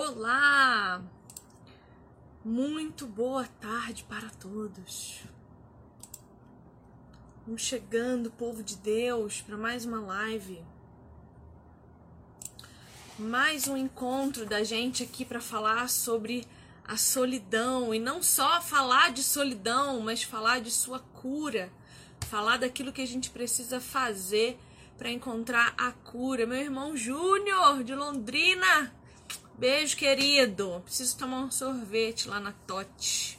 Olá! Muito boa tarde para todos. Vamos chegando, povo de Deus, para mais uma live. Mais um encontro da gente aqui para falar sobre a solidão e não só falar de solidão, mas falar de sua cura, falar daquilo que a gente precisa fazer para encontrar a cura. Meu irmão Júnior de Londrina, Beijo, querido. Preciso tomar um sorvete lá na Tote.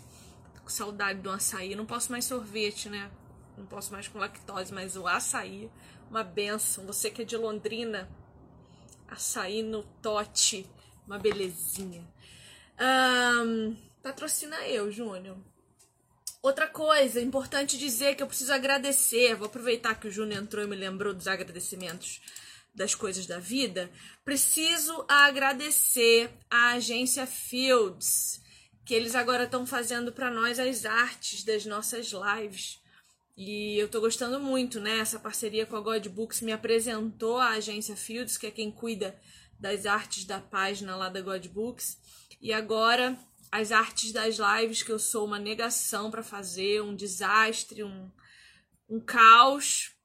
Tô com saudade do açaí. Não posso mais sorvete, né? Não posso mais com lactose, mas o açaí, uma benção. Você que é de Londrina, açaí no Tote, uma belezinha. Um, patrocina eu, Júnior. Outra coisa, importante dizer que eu preciso agradecer. Vou aproveitar que o Júnior entrou e me lembrou dos agradecimentos das coisas da vida, preciso agradecer à agência Fields, que eles agora estão fazendo para nós as artes das nossas lives. E eu tô gostando muito, né? Essa parceria com a God Books me apresentou a agência Fields, que é quem cuida das artes da página lá da God Books. E agora as artes das lives, que eu sou uma negação para fazer, um desastre, um, um caos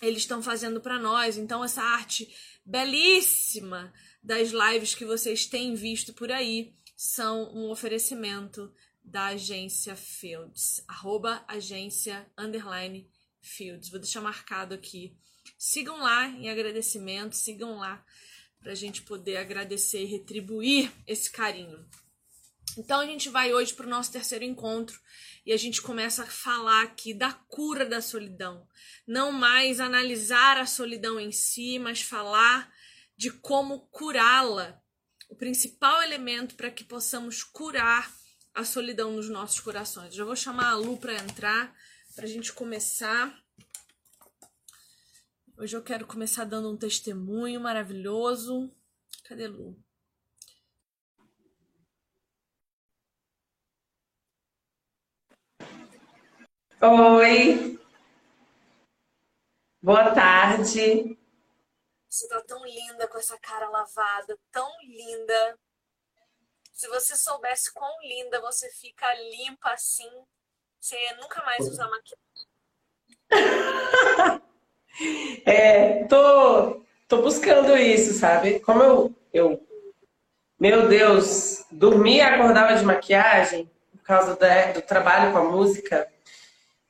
eles estão fazendo para nós. Então, essa arte belíssima das lives que vocês têm visto por aí são um oferecimento da agência Fields, arroba agência underline Fields. Vou deixar marcado aqui. Sigam lá em agradecimento, sigam lá para a gente poder agradecer e retribuir esse carinho. Então a gente vai hoje para o nosso terceiro encontro e a gente começa a falar aqui da cura da solidão. Não mais analisar a solidão em si, mas falar de como curá-la. O principal elemento para que possamos curar a solidão nos nossos corações. Já vou chamar a Lu para entrar, para a gente começar. Hoje eu quero começar dando um testemunho maravilhoso. Cadê Lu? Oi. Boa tarde. Você tá tão linda com essa cara lavada, tão linda. Se você soubesse quão linda você fica limpa assim, você nunca mais usa maquiagem. é, tô, tô buscando isso, sabe? Como eu, eu, meu Deus, dormia e acordava de maquiagem por causa do trabalho com a música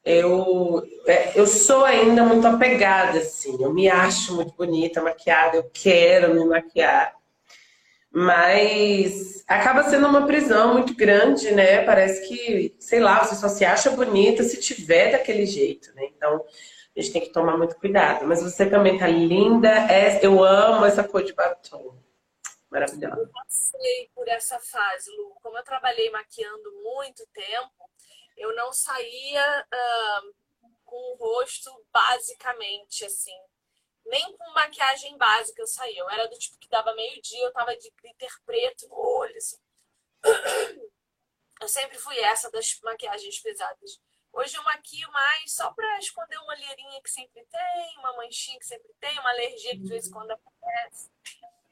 eu, é, eu sou ainda muito apegada, assim. Eu me acho muito bonita, maquiada, eu quero me maquiar. Mas acaba sendo uma prisão muito grande, né? Parece que, sei lá, você só se acha bonita se tiver daquele jeito, né? Então, a gente tem que tomar muito cuidado. Mas você também tá linda. É, eu amo essa cor de batom. Maravilhosa. Eu passei por essa fase, Lu. Como eu trabalhei maquiando muito tempo, eu não saía uh, com o rosto basicamente assim. Nem com maquiagem básica eu saía. Eu era do tipo que dava meio-dia, eu tava de glitter preto no olho. Assim. Eu sempre fui essa das maquiagens pesadas. Hoje eu maquio mais só para esconder uma olheirinha que sempre tem, uma manchinha que sempre tem, uma alergia que de vez em quando aparece.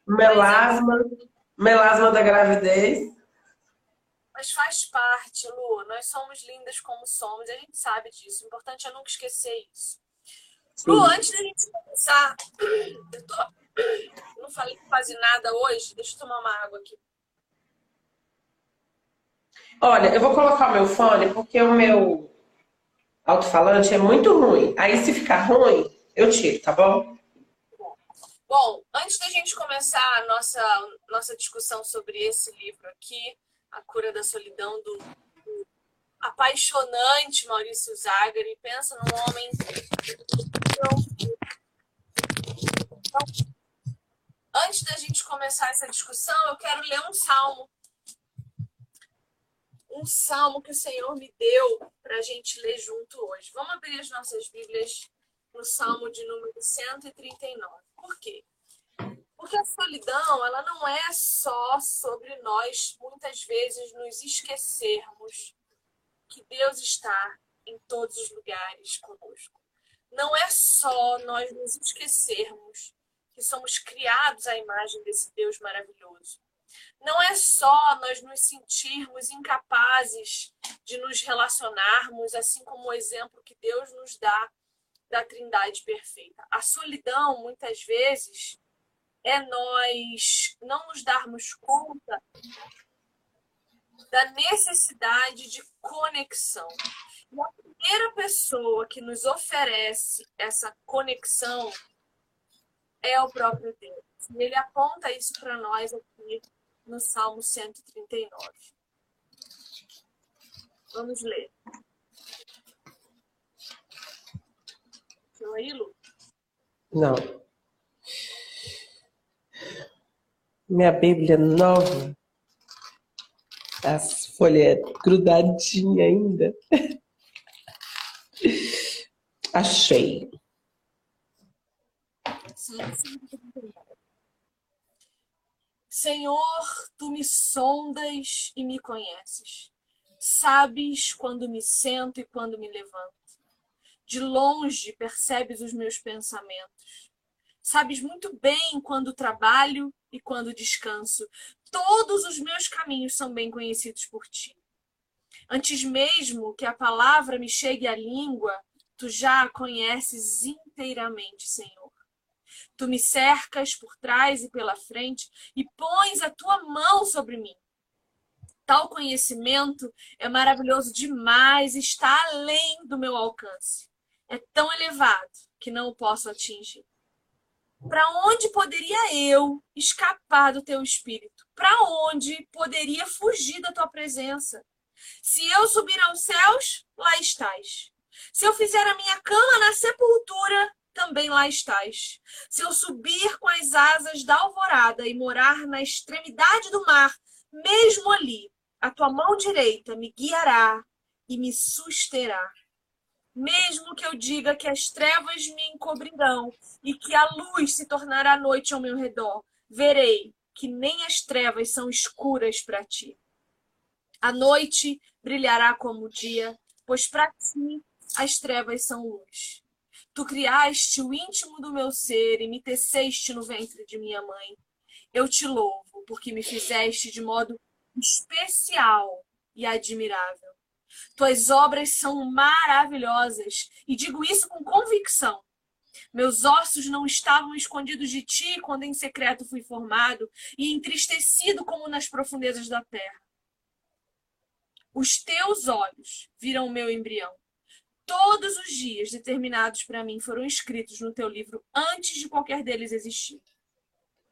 Melasma, melasma da gravidez. Mas faz parte, Lu. Nós somos lindas como somos, a gente sabe disso. O importante é nunca esquecer isso. Sim. Lu, antes da gente começar, eu tô... não falei quase nada hoje. Deixa eu tomar uma água aqui. Olha, eu vou colocar o meu fone porque o meu alto-falante é muito ruim. Aí, se ficar ruim, eu tiro, tá bom? Bom, antes da gente começar a nossa, nossa discussão sobre esse livro aqui, a Cura da Solidão do, do apaixonante Maurício Zagari. Pensa num homem. Então, antes da gente começar essa discussão, eu quero ler um salmo. Um salmo que o Senhor me deu para a gente ler junto hoje. Vamos abrir as nossas Bíblias no salmo de número 139. Por quê? Porque a solidão, ela não é só sobre nós, muitas vezes, nos esquecermos que Deus está em todos os lugares conosco. Não é só nós nos esquecermos que somos criados à imagem desse Deus maravilhoso. não é só nós nos sentirmos incapazes de nos relacionarmos, assim como o exemplo que Deus nos dá da Trindade perfeita. A solidão, muitas vezes, é nós não nos darmos conta da necessidade de conexão. E a primeira pessoa que nos oferece essa conexão é o próprio Deus. E ele aponta isso para nós aqui no Salmo 139. Vamos ler. Viu aí, Lu? Não. Minha Bíblia nova. As folhas grudadinhas ainda. Achei. Senhor, tu me sondas e me conheces. Sabes quando me sento e quando me levanto. De longe percebes os meus pensamentos. Sabes muito bem quando trabalho e quando descanso. Todos os meus caminhos são bem conhecidos por ti. Antes mesmo que a palavra me chegue à língua, tu já a conheces inteiramente, Senhor. Tu me cercas por trás e pela frente e pões a tua mão sobre mim. Tal conhecimento é maravilhoso demais, está além do meu alcance. É tão elevado que não o posso atingir. Para onde poderia eu escapar do teu espírito? Para onde poderia fugir da tua presença? Se eu subir aos céus, lá estás. Se eu fizer a minha cama na sepultura, também lá estás. Se eu subir com as asas da alvorada e morar na extremidade do mar, mesmo ali, a tua mão direita me guiará e me susterá. Mesmo que eu diga que as trevas me encobrirão e que a luz se tornará noite ao meu redor, verei que nem as trevas são escuras para ti. A noite brilhará como o dia, pois para ti as trevas são luz. Tu criaste o íntimo do meu ser e me teceste no ventre de minha mãe. Eu te louvo, porque me fizeste de modo especial e admirável. Tuas obras são maravilhosas, e digo isso com convicção. Meus ossos não estavam escondidos de ti quando em secreto fui formado e entristecido como nas profundezas da terra. Os teus olhos viram o meu embrião Todos os dias determinados para mim foram escritos no teu livro antes de qualquer deles existir.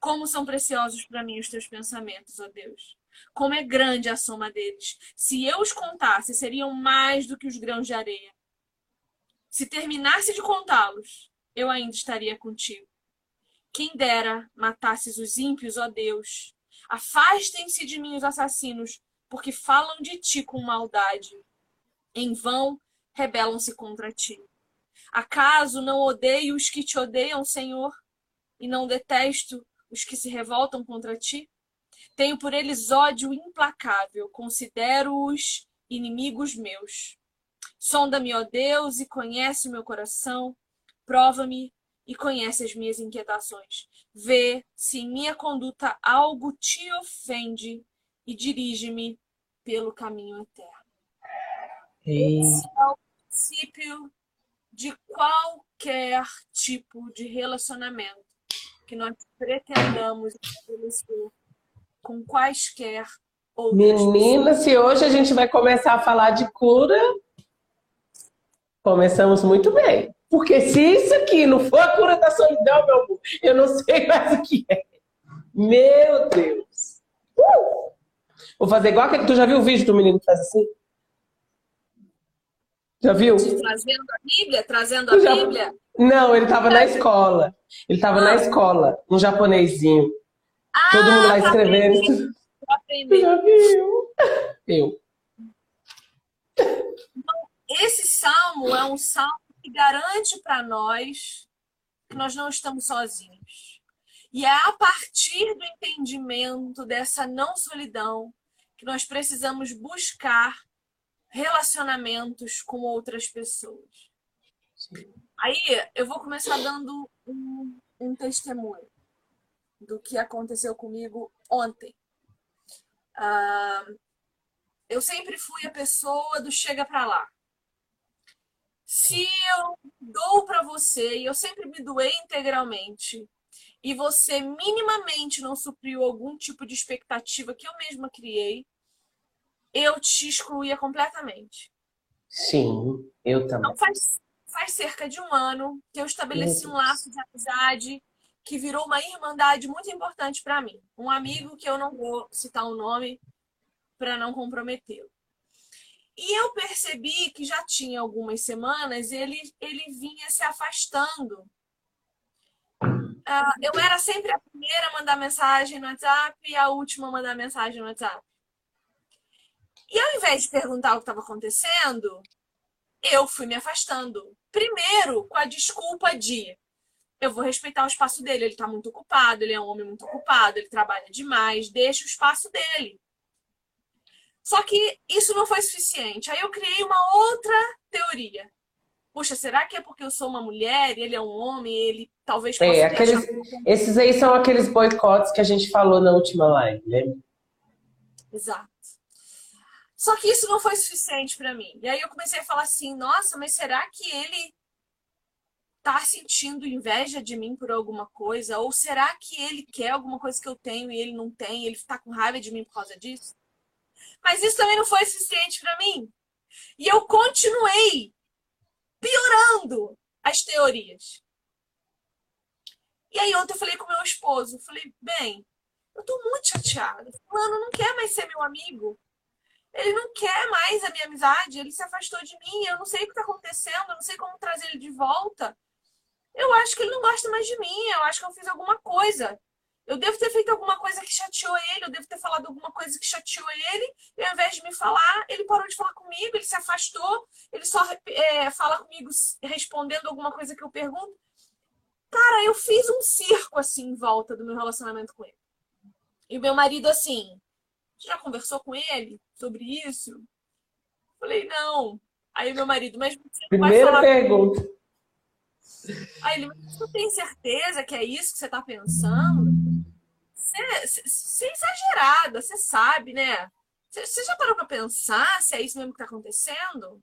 Como são preciosos para mim os teus pensamentos, ó Deus. Como é grande a soma deles. Se eu os contasse, seriam mais do que os grãos de areia. Se terminasse de contá-los, eu ainda estaria contigo. Quem dera matasses os ímpios, ó Deus. Afastem-se de mim os assassinos, porque falam de ti com maldade. Em vão rebelam-se contra ti. Acaso não odeio os que te odeiam, Senhor, e não detesto os que se revoltam contra ti? Tenho por eles ódio implacável, considero-os inimigos meus. Sonda-me, ó Deus, e conhece o meu coração, prova-me e conhece as minhas inquietações. Vê se em minha conduta algo te ofende e dirige-me pelo caminho eterno. Esse é o princípio de qualquer tipo de relacionamento que nós pretendamos estabelecer com quaisquer outras Menina, pessoas. se hoje a gente vai começar a falar de cura, começamos muito bem. Porque se isso aqui não for a cura da solidão, meu amor, eu não sei mais o que é. Meu Deus. Uh! Vou fazer igual aquele. Tu já viu o vídeo do menino que faz assim? Já viu? Trazendo a Bíblia? Trazendo a já... Bíblia? Não, ele estava na escola. Ele estava ah. na escola, um japonesinho. Ah, Todo mundo lá escrevendo. Aprendi. Já viu? Eu. Esse salmo é um salmo que garante para nós que nós não estamos sozinhos. E é a partir do entendimento dessa não solidão que nós precisamos buscar relacionamentos com outras pessoas. Sim. Aí eu vou começar dando um, um testemunho do que aconteceu comigo ontem. Uh, eu sempre fui a pessoa do chega para lá. Se eu dou para você, e eu sempre me doei integralmente, e você minimamente não supriu algum tipo de expectativa que eu mesma criei, eu te excluía completamente. Sim, eu também. Então faz, faz cerca de um ano que eu estabeleci um laço de amizade que virou uma irmandade muito importante para mim. Um amigo que eu não vou citar o nome para não comprometê-lo. E eu percebi que já tinha algumas semanas ele, ele vinha se afastando. Uh, eu era sempre a primeira a mandar mensagem no WhatsApp e a última a mandar mensagem no WhatsApp. E ao invés de perguntar o que estava acontecendo, eu fui me afastando. Primeiro, com a desculpa de eu vou respeitar o espaço dele, ele está muito ocupado, ele é um homem muito ocupado, ele trabalha demais, deixa o espaço dele. Só que isso não foi suficiente. Aí eu criei uma outra teoria. Puxa, será que é porque eu sou uma mulher e ele é um homem ele talvez possa é, aqueles, Esses aí são aqueles boicotes que a gente falou na última live, né? Exato. Só que isso não foi suficiente para mim. E aí eu comecei a falar assim: nossa, mas será que ele tá sentindo inveja de mim por alguma coisa? Ou será que ele quer alguma coisa que eu tenho e ele não tem? Ele está com raiva de mim por causa disso? Mas isso também não foi suficiente para mim. E eu continuei piorando as teorias. E aí ontem eu falei com meu esposo, falei, bem, eu tô muito chateada. Fulano não quer mais ser meu amigo ele não quer mais a minha amizade, ele se afastou de mim, eu não sei o que está acontecendo, eu não sei como trazer ele de volta. Eu acho que ele não gosta mais de mim, eu acho que eu fiz alguma coisa. Eu devo ter feito alguma coisa que chateou ele, eu devo ter falado alguma coisa que chateou ele, e ao invés de me falar, ele parou de falar comigo, ele se afastou, ele só é, fala comigo respondendo alguma coisa que eu pergunto. Cara, eu fiz um circo assim em volta do meu relacionamento com ele. E o meu marido, assim, já conversou com ele sobre isso? Falei, não. Aí meu marido, mas você Primeira falar... pergunta. Aí ele, mas você tem certeza que é isso que você está pensando? Você, você é exagerada, você sabe, né? Você já parou para pensar se é isso mesmo que está acontecendo?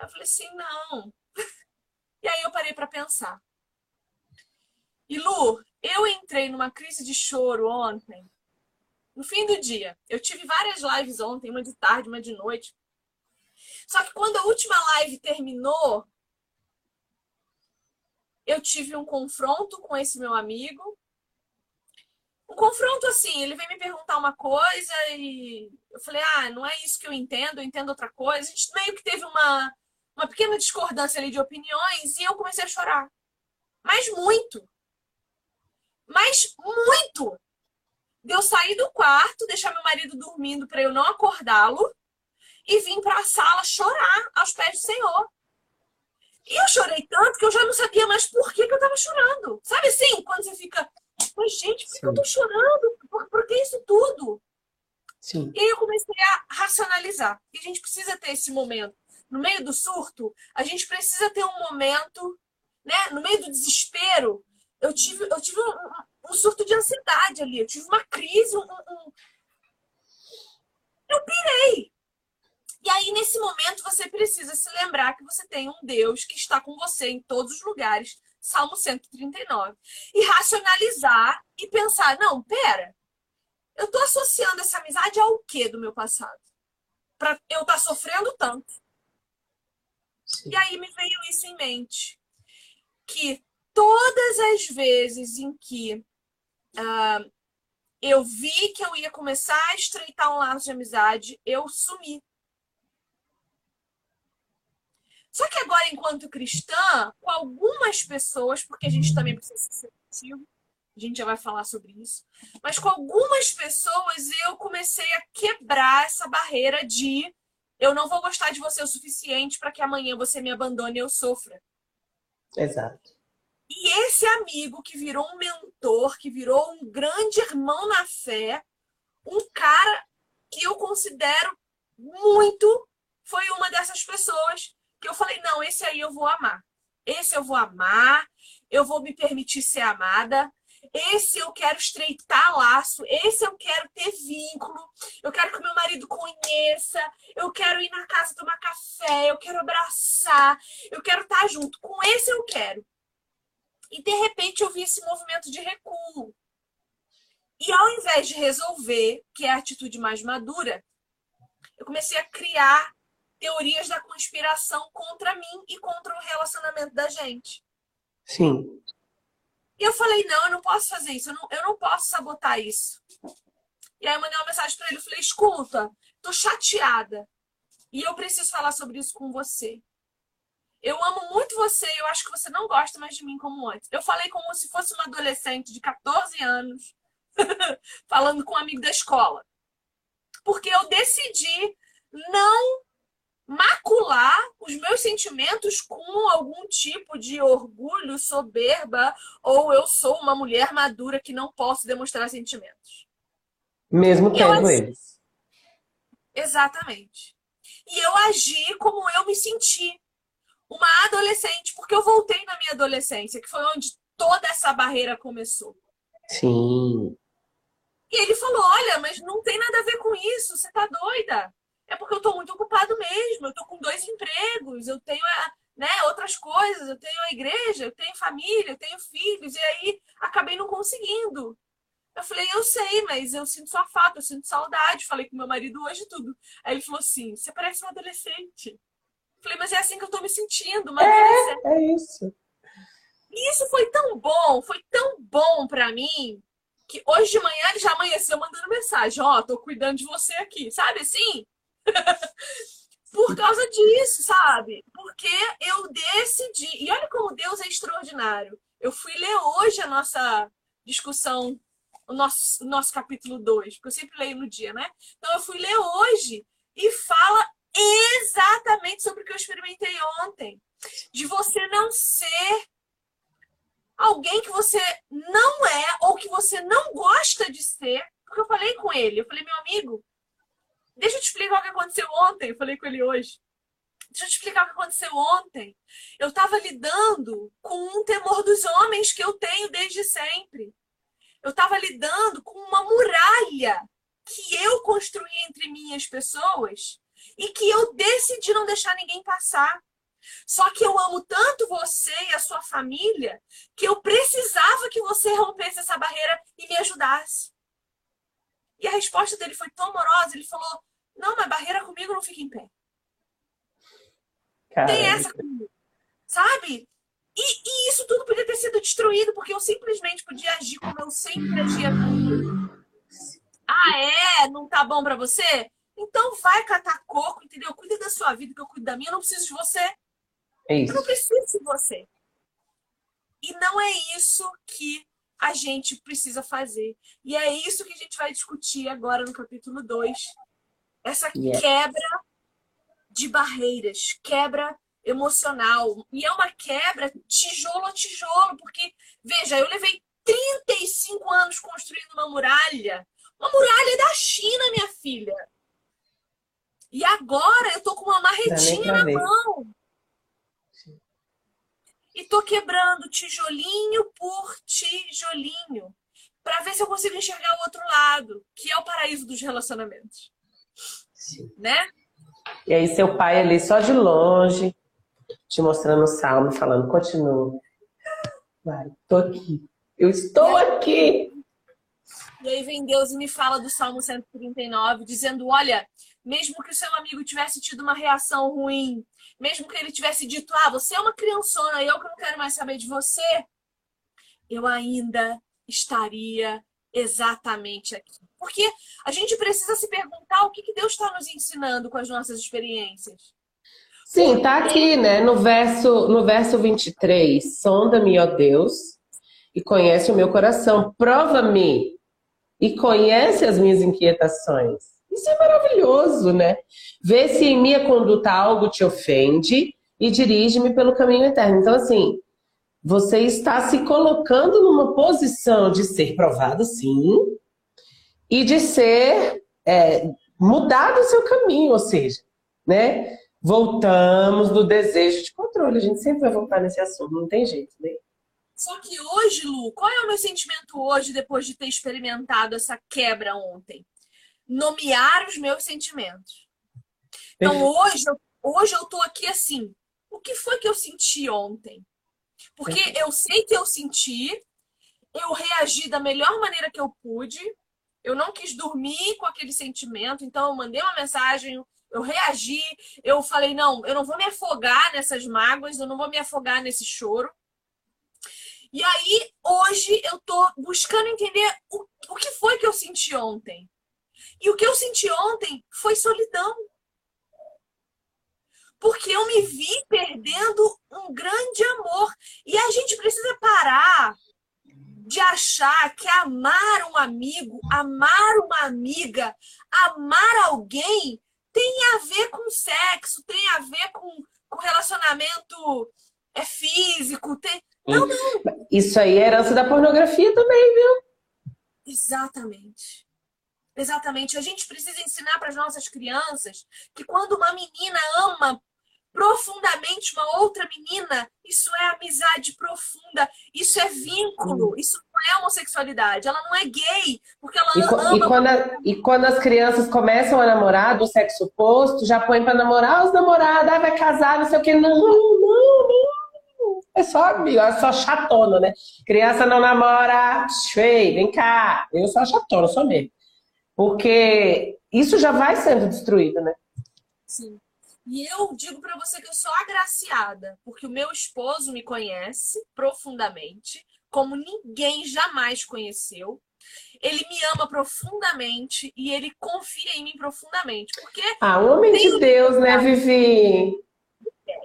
Eu falei assim, não. E aí eu parei para pensar. E Lu, eu entrei numa crise de choro ontem no fim do dia. Eu tive várias lives ontem, uma de tarde, uma de noite. Só que quando a última live terminou, eu tive um confronto com esse meu amigo. Um confronto assim, ele veio me perguntar uma coisa e eu falei: "Ah, não é isso que eu entendo, eu entendo outra coisa". A gente meio que teve uma uma pequena discordância ali de opiniões e eu comecei a chorar. Mas muito. Mas muito eu sair do quarto, deixar meu marido dormindo para eu não acordá-lo e vim para a sala chorar aos pés do Senhor. E eu chorei tanto que eu já não sabia mais por que, que eu estava chorando. Sabe assim, quando você fica, mas gente, por que eu tô chorando? Por, por que isso tudo? Sim. E aí eu comecei a racionalizar. E a gente precisa ter esse momento. No meio do surto, a gente precisa ter um momento, né? No meio do desespero, eu tive, eu tive um, um surto de ansiedade ali. Eu tive uma crise, um, um... eu pirei. E aí, nesse momento, você precisa se lembrar que você tem um Deus que está com você em todos os lugares. Salmo 139. E racionalizar e pensar: não, pera, eu estou associando essa amizade ao que do meu passado? Para eu estar tá sofrendo tanto. Sim. E aí me veio isso em mente. Que todas as vezes em que uh, eu vi que eu ia começar a estreitar um laço de amizade, eu sumi. Só que agora, enquanto cristã, com algumas pessoas, porque a gente também precisa ser seletivo, a gente já vai falar sobre isso, mas com algumas pessoas eu comecei a quebrar essa barreira de eu não vou gostar de você o suficiente para que amanhã você me abandone e eu sofra. Exato. E esse amigo que virou um mentor, que virou um grande irmão na fé, um cara que eu considero muito, foi uma dessas pessoas que eu falei: não, esse aí eu vou amar. Esse eu vou amar, eu vou me permitir ser amada. esse eu quero estreitar laço, esse eu quero ter vínculo, eu quero que meu marido conheça, eu quero ir na casa tomar café, eu quero abraçar, eu quero estar junto. Com esse eu quero. E de repente eu vi esse movimento de recuo. E ao invés de resolver, que é a atitude mais madura, eu comecei a criar teorias da conspiração contra mim e contra o relacionamento da gente. Sim. E eu falei, não, eu não posso fazer isso, eu não, eu não posso sabotar isso. E aí eu mandei uma mensagem para ele, eu falei, escuta, tô chateada. E eu preciso falar sobre isso com você. Eu amo muito você, eu acho que você não gosta mais de mim como antes. Eu falei como se fosse uma adolescente de 14 anos, falando com um amigo da escola. Porque eu decidi não macular os meus sentimentos com algum tipo de orgulho, soberba, ou eu sou uma mulher madura que não posso demonstrar sentimentos. Mesmo tendo eles. Exatamente. E eu agi como eu me senti. Uma adolescente, porque eu voltei na minha adolescência, que foi onde toda essa barreira começou. Sim. E ele falou: Olha, mas não tem nada a ver com isso, você tá doida é porque eu estou muito ocupado mesmo. Eu estou com dois empregos, eu tenho né, outras coisas, eu tenho a igreja, eu tenho família, eu tenho filhos, e aí acabei não conseguindo. Eu falei, eu sei, mas eu sinto sua falta, eu sinto saudade. Falei com meu marido hoje tudo. Aí ele falou assim: você parece uma adolescente. Eu falei, mas é assim que eu estou me sentindo, uma é. É isso. E isso foi tão bom, foi tão bom para mim, que hoje de manhã ele já amanheceu mandando mensagem: Ó, oh, tô cuidando de você aqui, sabe assim? Por causa disso, sabe? Porque eu decidi. E olha como Deus é extraordinário. Eu fui ler hoje a nossa discussão, o nosso, o nosso capítulo 2, porque eu sempre leio no dia, né? Então eu fui ler hoje e fala exatamente sobre o que eu experimentei ontem. De você não ser alguém que você não é ou que você não gosta de ser. Porque eu falei com ele, eu falei, meu amigo, Deixa eu te explicar o que aconteceu ontem. Eu falei com ele hoje. Deixa eu te explicar o que aconteceu ontem. Eu estava lidando com um temor dos homens que eu tenho desde sempre. Eu estava lidando com uma muralha que eu construí entre minhas pessoas e que eu decidi não deixar ninguém passar. Só que eu amo tanto você e a sua família que eu precisava que você rompesse essa barreira e me ajudasse. E a resposta dele foi tão amorosa. Ele falou: Não, mas barreira comigo não fica em pé. Caramba. Tem essa comigo. Sabe? E, e, isso tudo podia ter sido destruído porque eu simplesmente podia agir como eu sempre agia Ah, é? Não tá bom para você? Então vai catar coco, entendeu? Cuida da sua vida, que eu cuido da minha. Eu não preciso de você. É. Eu não preciso de você. E não é isso que a gente precisa fazer. E é isso que a gente vai discutir agora no capítulo 2. Essa yeah. quebra de barreiras, quebra emocional. E é uma quebra tijolo a tijolo, porque, veja, eu levei 35 anos construindo uma muralha. Uma muralha da China, minha filha. E agora eu tô com uma marretinha na mão e tô quebrando tijolinho por tijolinho para ver se eu consigo enxergar o outro lado, que é o paraíso dos relacionamentos. Sim. Né? E aí seu pai ali só de longe, te mostrando o salmo, falando, continua. Vai, tô aqui. Eu estou aqui. E aí vem Deus e me fala do Salmo 139, dizendo: Olha, mesmo que o seu amigo tivesse tido uma reação ruim, mesmo que ele tivesse dito, ah, você é uma criançona, eu que não quero mais saber de você, eu ainda estaria exatamente aqui. Porque a gente precisa se perguntar o que, que Deus está nos ensinando com as nossas experiências. Sim, tá aqui, né? No verso, no verso 23. Sonda-me, ó Deus, e conhece o meu coração. Prova-me e conhece as minhas inquietações. Isso é maravilhoso, né? Vê se em minha conduta algo te ofende e dirige-me pelo caminho eterno. Então, assim, você está se colocando numa posição de ser provado, sim, e de ser é, mudado o seu caminho, ou seja, né? Voltamos no desejo de controle. A gente sempre vai voltar nesse assunto, não tem jeito, né? Só que hoje, Lu, qual é o meu sentimento hoje depois de ter experimentado essa quebra ontem? Nomear os meus sentimentos. Então hoje, hoje eu tô aqui assim. O que foi que eu senti ontem? Porque eu sei que eu senti, eu reagi da melhor maneira que eu pude. Eu não quis dormir com aquele sentimento, então eu mandei uma mensagem, eu reagi, eu falei, não, eu não vou me afogar nessas mágoas, eu não vou me afogar nesse choro. E aí, hoje, eu tô buscando entender o, o que foi que eu senti ontem. E o que eu senti ontem foi solidão. Porque eu me vi perdendo um grande amor. E a gente precisa parar de achar que amar um amigo, amar uma amiga, amar alguém tem a ver com sexo, tem a ver com, com relacionamento é físico. Tem... Não, não. Isso aí é herança da pornografia também, viu? Exatamente. Exatamente. A gente precisa ensinar para as nossas crianças que quando uma menina ama profundamente uma outra menina, isso é amizade profunda, isso é vínculo, isso não é homossexualidade, ela não é gay, porque ela e, ama. E quando, a, e quando as crianças começam a namorar do sexo oposto, já põe para namorar os namorados, ah, vai casar, não sei o que, não, não, não. É só amigo, é só chatona, né? Criança não namora, Shei, vem cá. Eu sou chatona, sou mesmo. Porque isso já vai sendo destruído, né? Sim. E eu digo para você que eu sou agraciada, porque o meu esposo me conhece profundamente, como ninguém jamais conheceu. Ele me ama profundamente e ele confia em mim profundamente. Porque. Ah, homem de Deus, né, Vivi?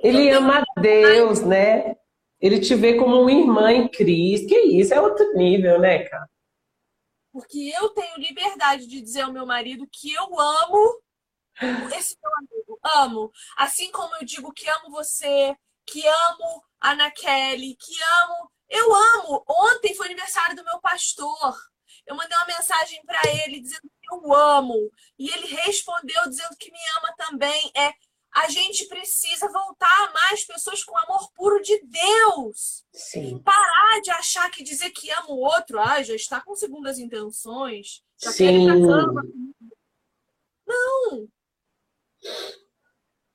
Ele ama a Deus, né? Ele te vê como uma irmã em Cristo. Que isso, é outro nível, né, cara? Porque eu tenho liberdade de dizer ao meu marido que eu amo esse meu amigo, amo. Assim como eu digo que amo você, que amo a Ana Kelly, que amo. Eu amo. Ontem foi aniversário do meu pastor. Eu mandei uma mensagem para ele dizendo que eu amo. E ele respondeu dizendo que me ama também. É a gente precisa voltar a amar as pessoas com amor puro de Deus. Sim. Parar de achar que dizer que ama o outro, ah, já está com segundas intenções, já Sim. quer ir pra cama. Não!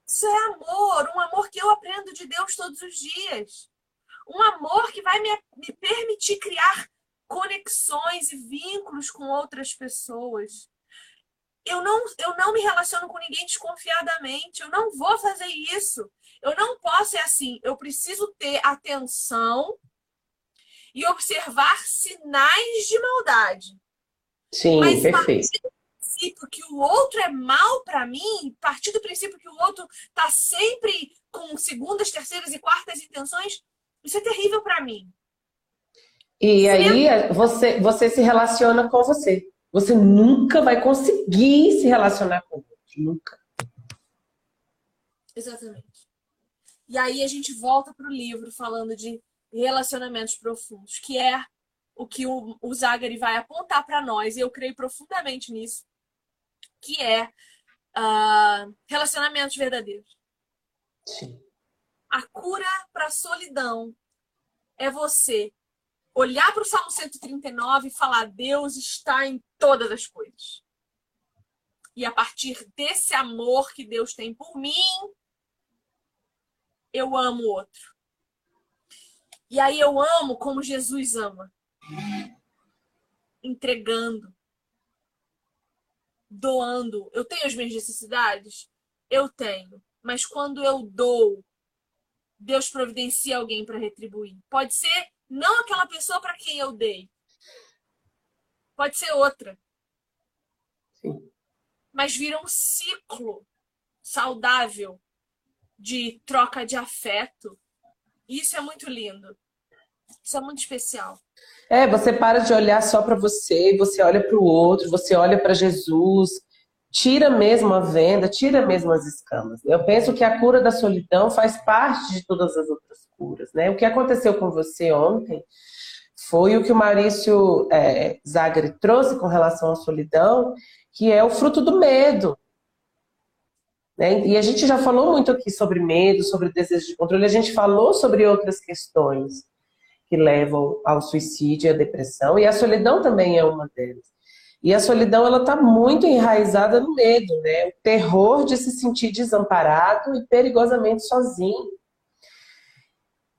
Isso é amor, um amor que eu aprendo de Deus todos os dias. Um amor que vai me, me permitir criar conexões e vínculos com outras pessoas. Eu não, eu não me relaciono com ninguém desconfiadamente. Eu não vou fazer isso. Eu não posso ser assim. Eu preciso ter atenção e observar sinais de maldade. Sim, Mas perfeito princípio que o outro é mal para mim, partir do princípio que o outro tá sempre com segundas, terceiras e quartas intenções, isso é terrível para mim. E aí você, você se relaciona com você. Você nunca vai conseguir se relacionar com o outro. Nunca. Exatamente. E aí a gente volta para o livro falando de relacionamentos profundos, que é o que o, o Zagari vai apontar para nós, e eu creio profundamente nisso, que é uh, relacionamentos verdadeiros. Sim. A cura para a solidão é você olhar para o Salmo 139 e falar: Deus está em todas as coisas. E a partir desse amor que Deus tem por mim, eu amo o outro. E aí eu amo como Jesus ama. Entregando, doando. Eu tenho as minhas necessidades? Eu tenho. Mas quando eu dou, Deus providencia alguém para retribuir. Pode ser não aquela pessoa para quem eu dei. Pode ser outra. Sim. Mas vira um ciclo saudável de troca de afeto. Isso é muito lindo. Isso é muito especial. É, você para de olhar só para você, você olha para o outro, você olha para Jesus, tira mesmo a venda, tira mesmo as escamas. Eu penso que a cura da solidão faz parte de todas as outras curas, né? O que aconteceu com você ontem foi o que o Maurício é, Zagre trouxe com relação à solidão, que é o fruto do medo. Né? E a gente já falou muito aqui sobre medo, sobre desejo de controle, a gente falou sobre outras questões. que levam ao suicídio e à depressão, e a solidão também é uma delas. E a solidão ela está muito enraizada no medo, né? O terror de se sentir desamparado e perigosamente sozinho.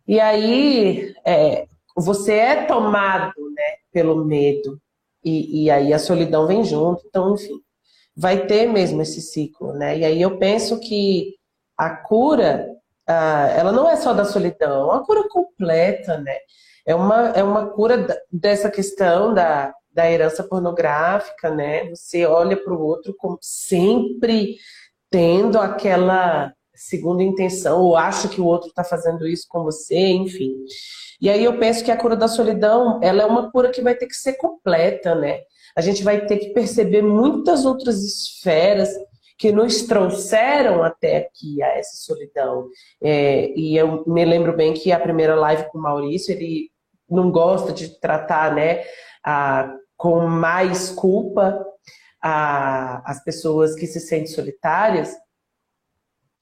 E aí é, você é tomado né, pelo medo e, e aí a solidão vem junto. Então, enfim, vai ter mesmo esse ciclo, né? E aí eu penso que a cura, ela não é só da solidão, é uma cura completa, né? É uma, é uma cura dessa questão da, da herança pornográfica, né? Você olha para o outro como sempre tendo aquela segunda intenção, ou acha que o outro está fazendo isso com você, enfim. E aí eu penso que a cura da solidão, ela é uma cura que vai ter que ser completa, né? A gente vai ter que perceber muitas outras esferas que nos trouxeram até aqui a essa solidão. É, e eu me lembro bem que a primeira live com o Maurício, ele não gosta de tratar, né, a, com mais culpa a, as pessoas que se sentem solitárias.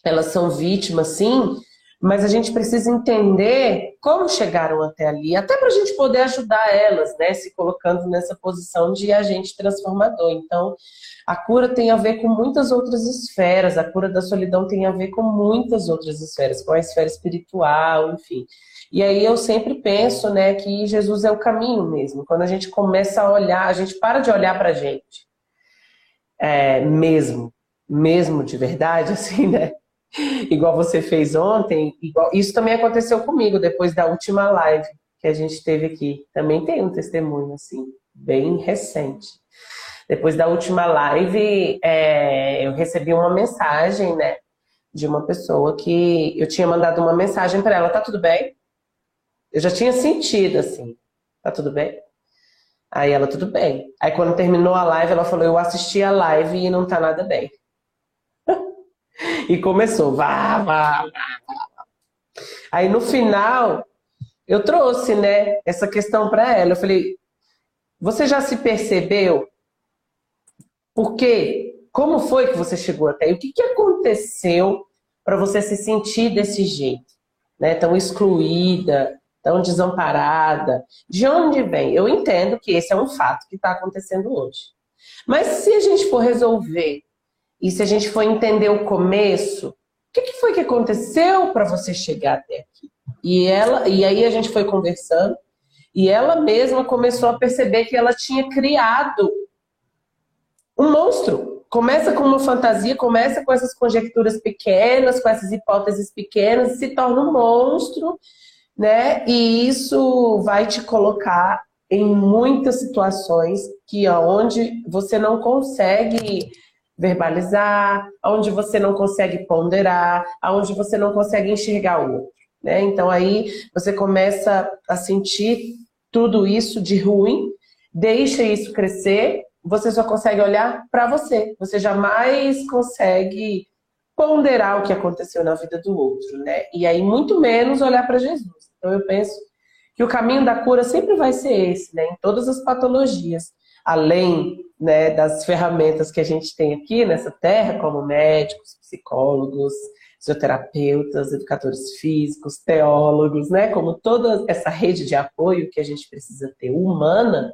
Elas são vítimas, sim, mas a gente precisa entender como chegaram até ali, até para a gente poder ajudar elas, né? Se colocando nessa posição de agente transformador. Então, a cura tem a ver com muitas outras esferas, a cura da solidão tem a ver com muitas outras esferas, com a esfera espiritual, enfim. E aí eu sempre penso, né, que Jesus é o caminho mesmo. Quando a gente começa a olhar, a gente para de olhar para a gente, é, mesmo, mesmo de verdade, assim, né? igual você fez ontem, igual, isso também aconteceu comigo depois da última live que a gente teve aqui. Também tem um testemunho, assim, bem recente. Depois da última live, é, eu recebi uma mensagem, né, de uma pessoa que eu tinha mandado uma mensagem para ela: tá tudo bem? Eu já tinha sentido, assim, tá tudo bem? Aí ela, tudo bem. Aí quando terminou a live, ela falou: eu assisti a live e não tá nada bem. E começou, vá, vá, vá. Aí no final, eu trouxe, né, essa questão para ela. Eu falei, você já se percebeu? Por quê? Como foi que você chegou até aí? O que, que aconteceu para você se sentir desse jeito? Né? Tão excluída, tão desamparada. De onde vem? Eu entendo que esse é um fato que está acontecendo hoje. Mas se a gente for resolver e se a gente for entender o começo, o que, que foi que aconteceu para você chegar até aqui? E ela, e aí a gente foi conversando, e ela mesma começou a perceber que ela tinha criado um monstro. Começa com uma fantasia, começa com essas conjecturas pequenas, com essas hipóteses pequenas, e se torna um monstro, né? E isso vai te colocar em muitas situações que aonde você não consegue verbalizar, onde você não consegue ponderar, onde você não consegue enxergar o outro. Né? Então aí você começa a sentir tudo isso de ruim, deixa isso crescer, você só consegue olhar para você. Você jamais consegue ponderar o que aconteceu na vida do outro, né? E aí muito menos olhar para Jesus. Então eu penso que o caminho da cura sempre vai ser esse, né? Em todas as patologias, além né, das ferramentas que a gente tem aqui nessa terra, como médicos, psicólogos, fisioterapeutas, educadores físicos, teólogos, né, como toda essa rede de apoio que a gente precisa ter humana,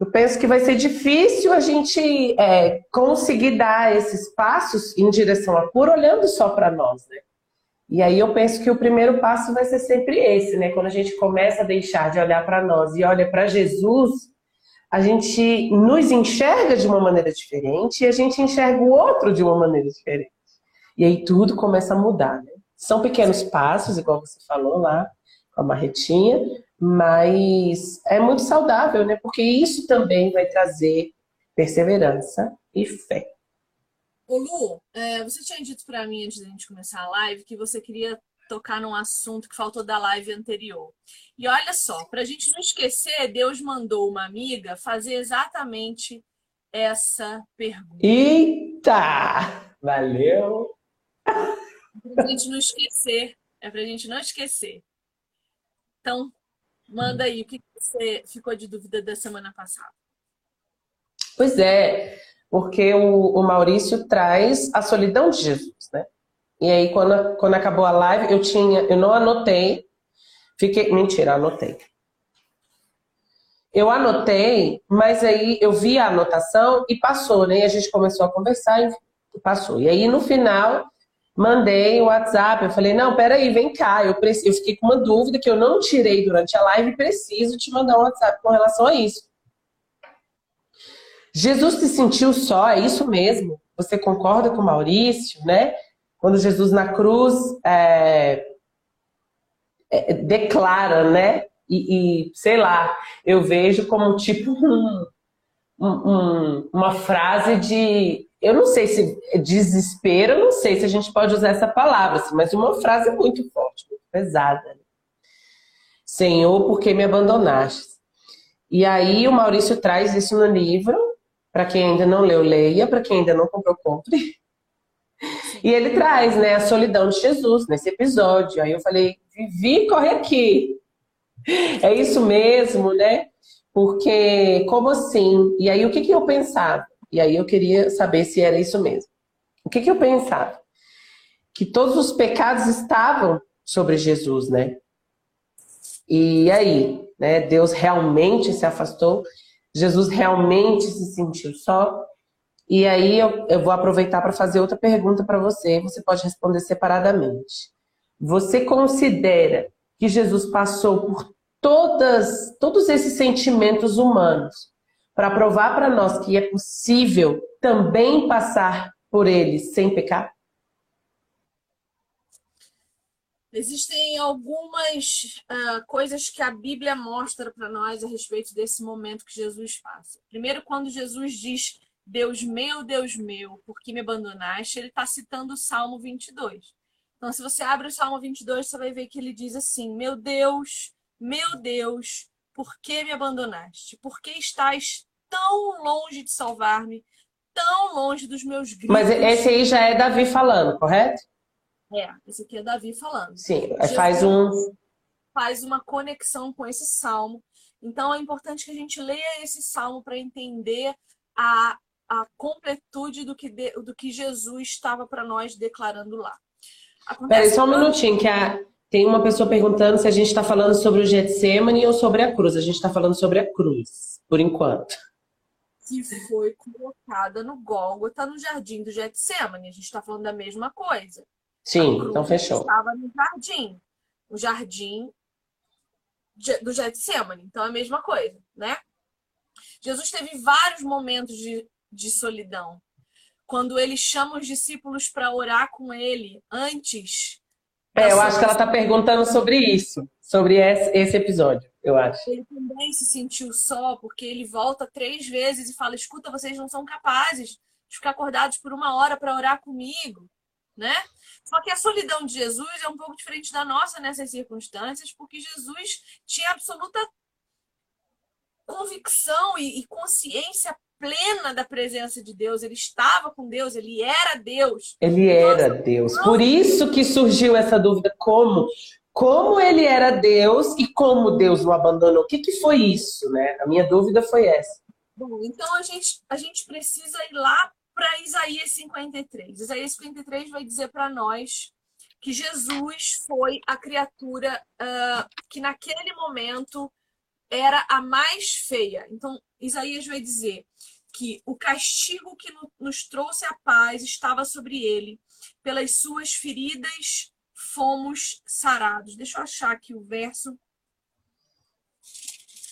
eu penso que vai ser difícil a gente é, conseguir dar esses passos em direção à cura olhando só para nós, né? E aí eu penso que o primeiro passo vai ser sempre esse, né? Quando a gente começa a deixar de olhar para nós e olha para Jesus, a gente nos enxerga de uma maneira diferente e a gente enxerga o outro de uma maneira diferente. E aí tudo começa a mudar. Né? São pequenos passos, igual você falou lá com a marretinha, mas é muito saudável, né? Porque isso também vai trazer perseverança e fé. Ô Lu, é, você tinha dito para mim antes da gente começar a live que você queria tocar num assunto que faltou da live anterior. E olha só, para a gente não esquecer, Deus mandou uma amiga fazer exatamente essa pergunta. Eita! Valeu! Para a gente não esquecer, é para a gente não esquecer. Então, manda aí o que você ficou de dúvida da semana passada. Pois é, porque o, o Maurício traz a solidão de Jesus, né? E aí, quando, quando acabou a live, eu tinha, eu não anotei, Fiquei, mentira, anotei. Eu anotei, mas aí eu vi a anotação e passou, né? E a gente começou a conversar e passou. E aí no final mandei o WhatsApp, eu falei, não, peraí, vem cá, eu, preciso, eu fiquei com uma dúvida que eu não tirei durante a live e preciso te mandar um WhatsApp com relação a isso. Jesus se sentiu só, é isso mesmo? Você concorda com o Maurício, né? Quando Jesus na cruz é, é, declara, né? E, e, sei lá, eu vejo como tipo um, um, uma frase de. Eu não sei se desespero, não sei se a gente pode usar essa palavra, assim, mas uma frase muito forte, muito pesada. Senhor, por que me abandonaste? E aí o Maurício traz isso no livro, para quem ainda não leu, leia, para quem ainda não comprou, compre. E ele traz, né, a solidão de Jesus nesse episódio. Aí eu falei, Vivi, corre aqui. É isso mesmo, né? Porque, como assim? E aí, o que, que eu pensava? E aí, eu queria saber se era isso mesmo. O que, que eu pensava? Que todos os pecados estavam sobre Jesus, né? E aí, né? Deus realmente se afastou, Jesus realmente se sentiu só. E aí, eu, eu vou aproveitar para fazer outra pergunta para você. Você pode responder separadamente. Você considera que Jesus passou por todas, todos esses sentimentos humanos para provar para nós que é possível também passar por eles sem pecar? Existem algumas uh, coisas que a Bíblia mostra para nós a respeito desse momento que Jesus passa. Primeiro, quando Jesus diz: Deus meu, Deus meu, por que me abandonaste? Ele está citando o Salmo 22. Então, se você abre o Salmo 22, você vai ver que ele diz assim: Meu Deus, meu Deus, por que me abandonaste? Por que estás tão longe de salvar-me, tão longe dos meus gritos? Mas esse aí já é Davi falando, correto? É, esse aqui é Davi falando. Sim, Jesus faz um. Faz uma conexão com esse salmo. Então é importante que a gente leia esse salmo para entender a, a completude do que, de, do que Jesus estava para nós declarando lá. Peraí, só um minutinho, que a... tem uma pessoa perguntando se a gente está falando sobre o Getsemane ou sobre a cruz. A gente está falando sobre a cruz, por enquanto. Que foi colocada no Gólgota, no jardim do Getsemane. A gente está falando da mesma coisa. Sim, então fechou. Estava no jardim. O jardim do Getsemane. Então é a mesma coisa, né? Jesus teve vários momentos de, de solidão quando ele chama os discípulos para orar com ele antes. É, eu acho que ela está perguntando sobre isso, sobre esse episódio, eu acho. Ele também se sentiu só, porque ele volta três vezes e fala: escuta, vocês não são capazes de ficar acordados por uma hora para orar comigo, né? Só que a solidão de Jesus é um pouco diferente da nossa nessas circunstâncias, porque Jesus tinha absoluta convicção e, e consciência plena da presença de Deus, ele estava com Deus, ele era Deus. Ele era Deus. Por isso que surgiu essa dúvida: como? Como ele era Deus e como Deus o abandonou? O que, que foi isso, né? A minha dúvida foi essa. Bom, então a gente, a gente precisa ir lá para Isaías 53. Isaías 53 vai dizer para nós que Jesus foi a criatura uh, que naquele momento era a mais feia. Então, Isaías vai dizer que o castigo que nos trouxe a paz estava sobre ele. Pelas suas feridas fomos sarados. Deixa eu achar aqui o verso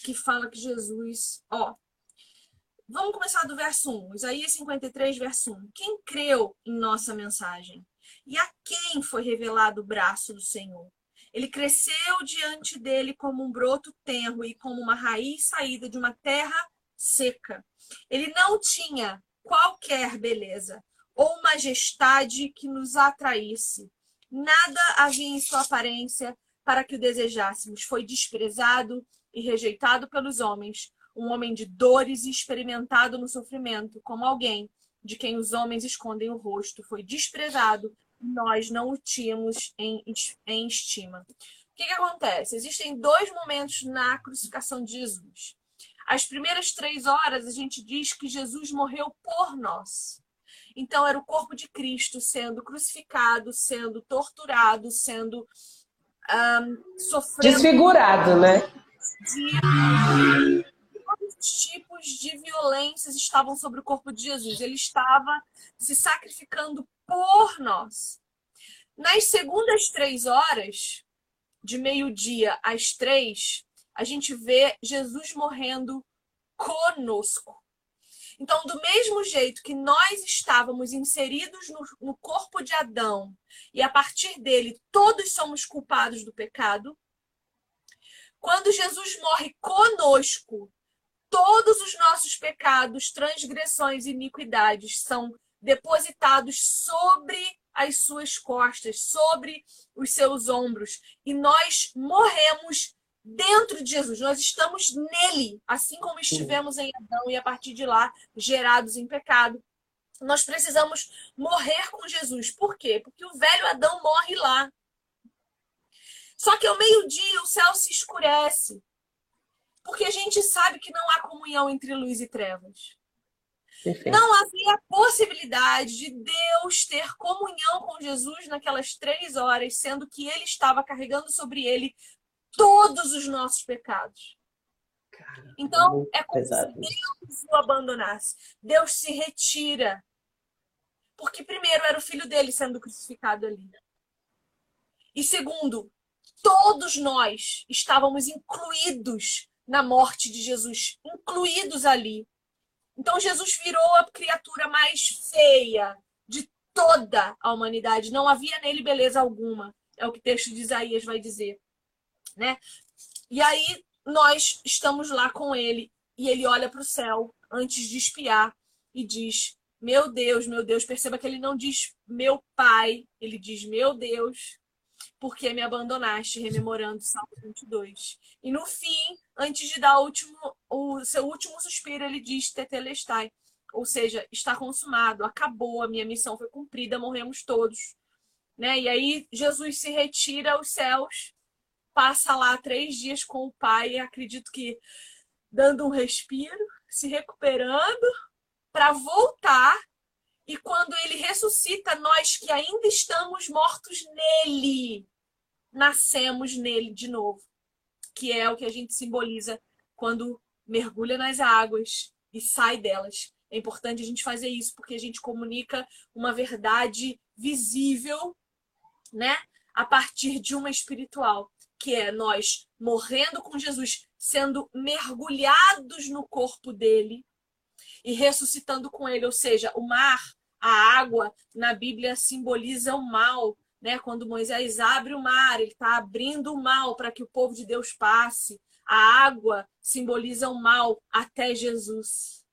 que fala que Jesus, ó. Vamos começar do verso 1. Isaías 53, verso 1. Quem creu em nossa mensagem? E a quem foi revelado o braço do Senhor? Ele cresceu diante dele como um broto tenro e como uma raiz saída de uma terra seca. Ele não tinha qualquer beleza ou majestade que nos atraísse. Nada havia em sua aparência para que o desejássemos. Foi desprezado e rejeitado pelos homens, um homem de dores e experimentado no sofrimento, como alguém de quem os homens escondem o rosto. Foi desprezado nós não o tínhamos em, em estima. O que, que acontece? Existem dois momentos na crucificação de Jesus. As primeiras três horas a gente diz que Jesus morreu por nós. Então era o corpo de Cristo sendo crucificado, sendo torturado, sendo um, sofrendo. Desfigurado, né? De todos os tipos de violências estavam sobre o corpo de Jesus. Ele estava se sacrificando por nós. Nas segundas três horas, de meio-dia às três, a gente vê Jesus morrendo conosco. Então, do mesmo jeito que nós estávamos inseridos no, no, corpo de Adão e a partir dele todos somos culpados do pecado, quando Jesus morre conosco, todos os nossos pecados, transgressões e iniquidades são depositados sobre as suas costas, sobre os seus ombros, e nós morremos dentro de Jesus. Nós estamos nele, assim como estivemos em Adão e a partir de lá gerados em pecado. Nós precisamos morrer com Jesus. Por quê? Porque o velho Adão morre lá. Só que ao meio-dia o céu se escurece. Porque a gente sabe que não há comunhão entre luz e trevas. Perfeito. Não havia possibilidade de Deus ter comunhão com Jesus naquelas três horas, sendo que ele estava carregando sobre ele todos os nossos pecados. então, é como pesado. se Deus o abandonasse. Deus se retira. Porque, primeiro, era o filho dele sendo crucificado ali. E, segundo, todos nós estávamos incluídos na morte de Jesus incluídos ali. Então Jesus virou a criatura mais feia de toda a humanidade. Não havia nele beleza alguma. É o que o texto de Isaías vai dizer, né? E aí nós estamos lá com ele e ele olha para o céu antes de espiar e diz: "Meu Deus, meu Deus". Perceba que ele não diz "meu pai", ele diz "meu Deus" porque me abandonaste, rememorando Salmo 22. E no fim, antes de dar o, último, o seu último suspiro, ele diz Tetelestai, ou seja, está consumado, acabou, a minha missão foi cumprida, morremos todos. Né? E aí Jesus se retira aos céus, passa lá três dias com o Pai, acredito que dando um respiro, se recuperando, para voltar e quando ele ressuscita, nós que ainda estamos mortos nele, nascemos nele de novo. Que é o que a gente simboliza quando mergulha nas águas e sai delas. É importante a gente fazer isso porque a gente comunica uma verdade visível, né? A partir de uma espiritual, que é nós morrendo com Jesus, sendo mergulhados no corpo dele e ressuscitando com ele, ou seja, o mar a água na Bíblia simboliza o mal, né? Quando Moisés abre o mar, ele está abrindo o mal para que o povo de Deus passe. A água simboliza o mal até Jesus.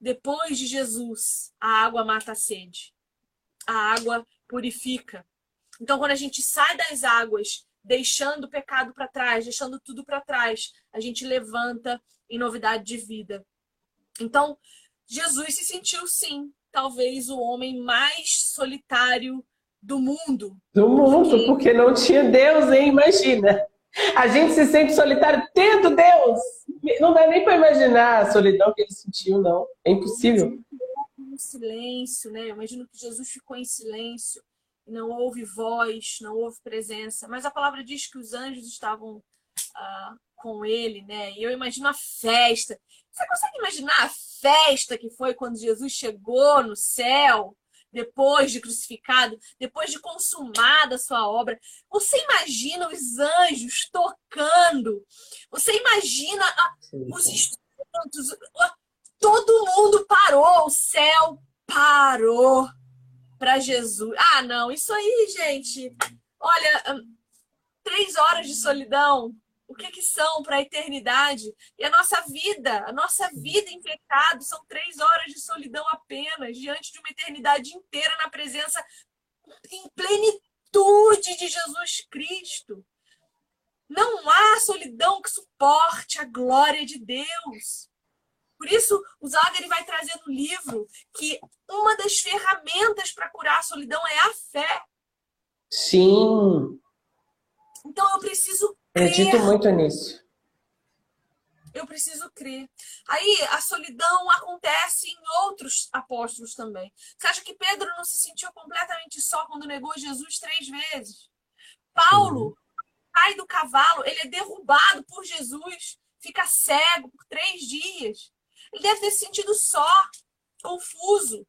Depois de Jesus, a água mata a sede. A água purifica. Então, quando a gente sai das águas, deixando o pecado para trás, deixando tudo para trás, a gente levanta em novidade de vida. Então, Jesus se sentiu sim talvez o homem mais solitário do mundo. Do mundo, porque, porque não tinha Deus, hein? Imagina. A gente se sente solitário tendo Deus. Não dá nem para imaginar a solidão que ele sentiu, não. É impossível. Em silêncio, né? Eu imagino que Jesus ficou em silêncio. Não houve voz, não houve presença. Mas a palavra diz que os anjos estavam uh, com ele, né? E eu imagino a festa. Você consegue imaginar a festa que foi quando Jesus chegou no céu, depois de crucificado, depois de consumada a sua obra? Você imagina os anjos tocando? Você imagina os instrumentos? Todo mundo parou, o céu parou para Jesus. Ah, não, isso aí, gente. Olha, hum, três horas de solidão o que, que são para a eternidade. E a nossa vida, a nossa vida em pecado, são três horas de solidão apenas, diante de uma eternidade inteira na presença em plenitude de Jesus Cristo. Não há solidão que suporte a glória de Deus. Por isso, o Zagari vai trazer no livro que uma das ferramentas para curar a solidão é a fé. Sim. Então eu preciso Acredito muito nisso. Eu preciso crer. Aí a solidão acontece em outros apóstolos também. Você acha que Pedro não se sentiu completamente só quando negou Jesus três vezes? Paulo cai do cavalo, ele é derrubado por Jesus, fica cego por três dias. Ele deve ter se sentido só, confuso.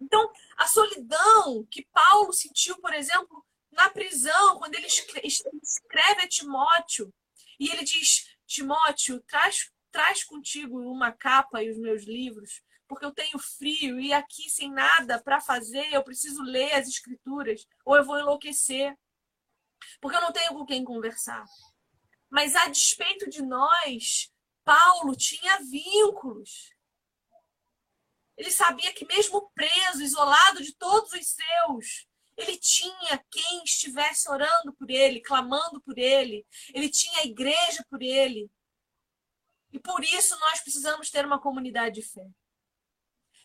Então, a solidão que Paulo sentiu, por exemplo, na prisão, quando ele escreve a Timóteo, e ele diz: Timóteo, traz, traz contigo uma capa e os meus livros, porque eu tenho frio e aqui sem nada para fazer, eu preciso ler as escrituras, ou eu vou enlouquecer, porque eu não tenho com quem conversar. Mas a despeito de nós, Paulo tinha vínculos. Ele sabia que, mesmo preso, isolado de todos os seus, ele tinha quem estivesse orando por ele, clamando por ele. Ele tinha a igreja por ele. E por isso nós precisamos ter uma comunidade de fé.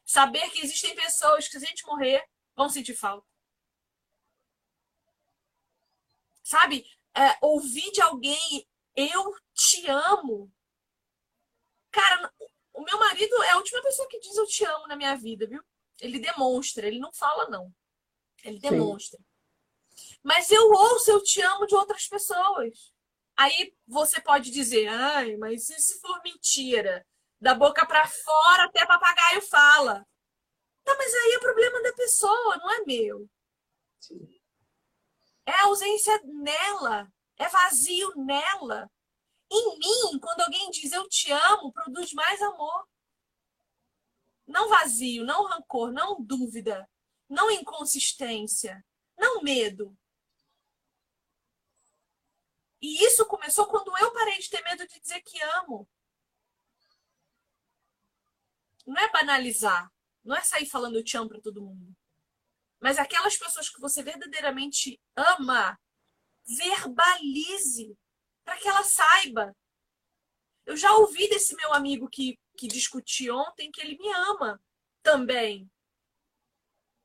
Saber que existem pessoas que, se a gente morrer, vão sentir falta. Sabe? É, ouvir de alguém, eu te amo. Cara, o meu marido é a última pessoa que diz eu te amo na minha vida, viu? Ele demonstra, ele não fala, não. Ele demonstra. Sim. Mas eu ouço eu te amo de outras pessoas. Aí você pode dizer, ai, mas e se for mentira? Da boca para fora até papagaio fala. Tá, mas aí é problema da pessoa, não é meu. Sim. É ausência nela, é vazio nela. Em mim, quando alguém diz eu te amo, produz mais amor. Não vazio, não rancor, não dúvida, não inconsistência, não medo. E isso começou quando eu parei de ter medo de dizer que amo. Não é banalizar, não é sair falando eu te amo para todo mundo. Mas aquelas pessoas que você verdadeiramente ama, verbalize para que ela saiba. Eu já ouvi desse meu amigo que, que discutiu ontem que ele me ama também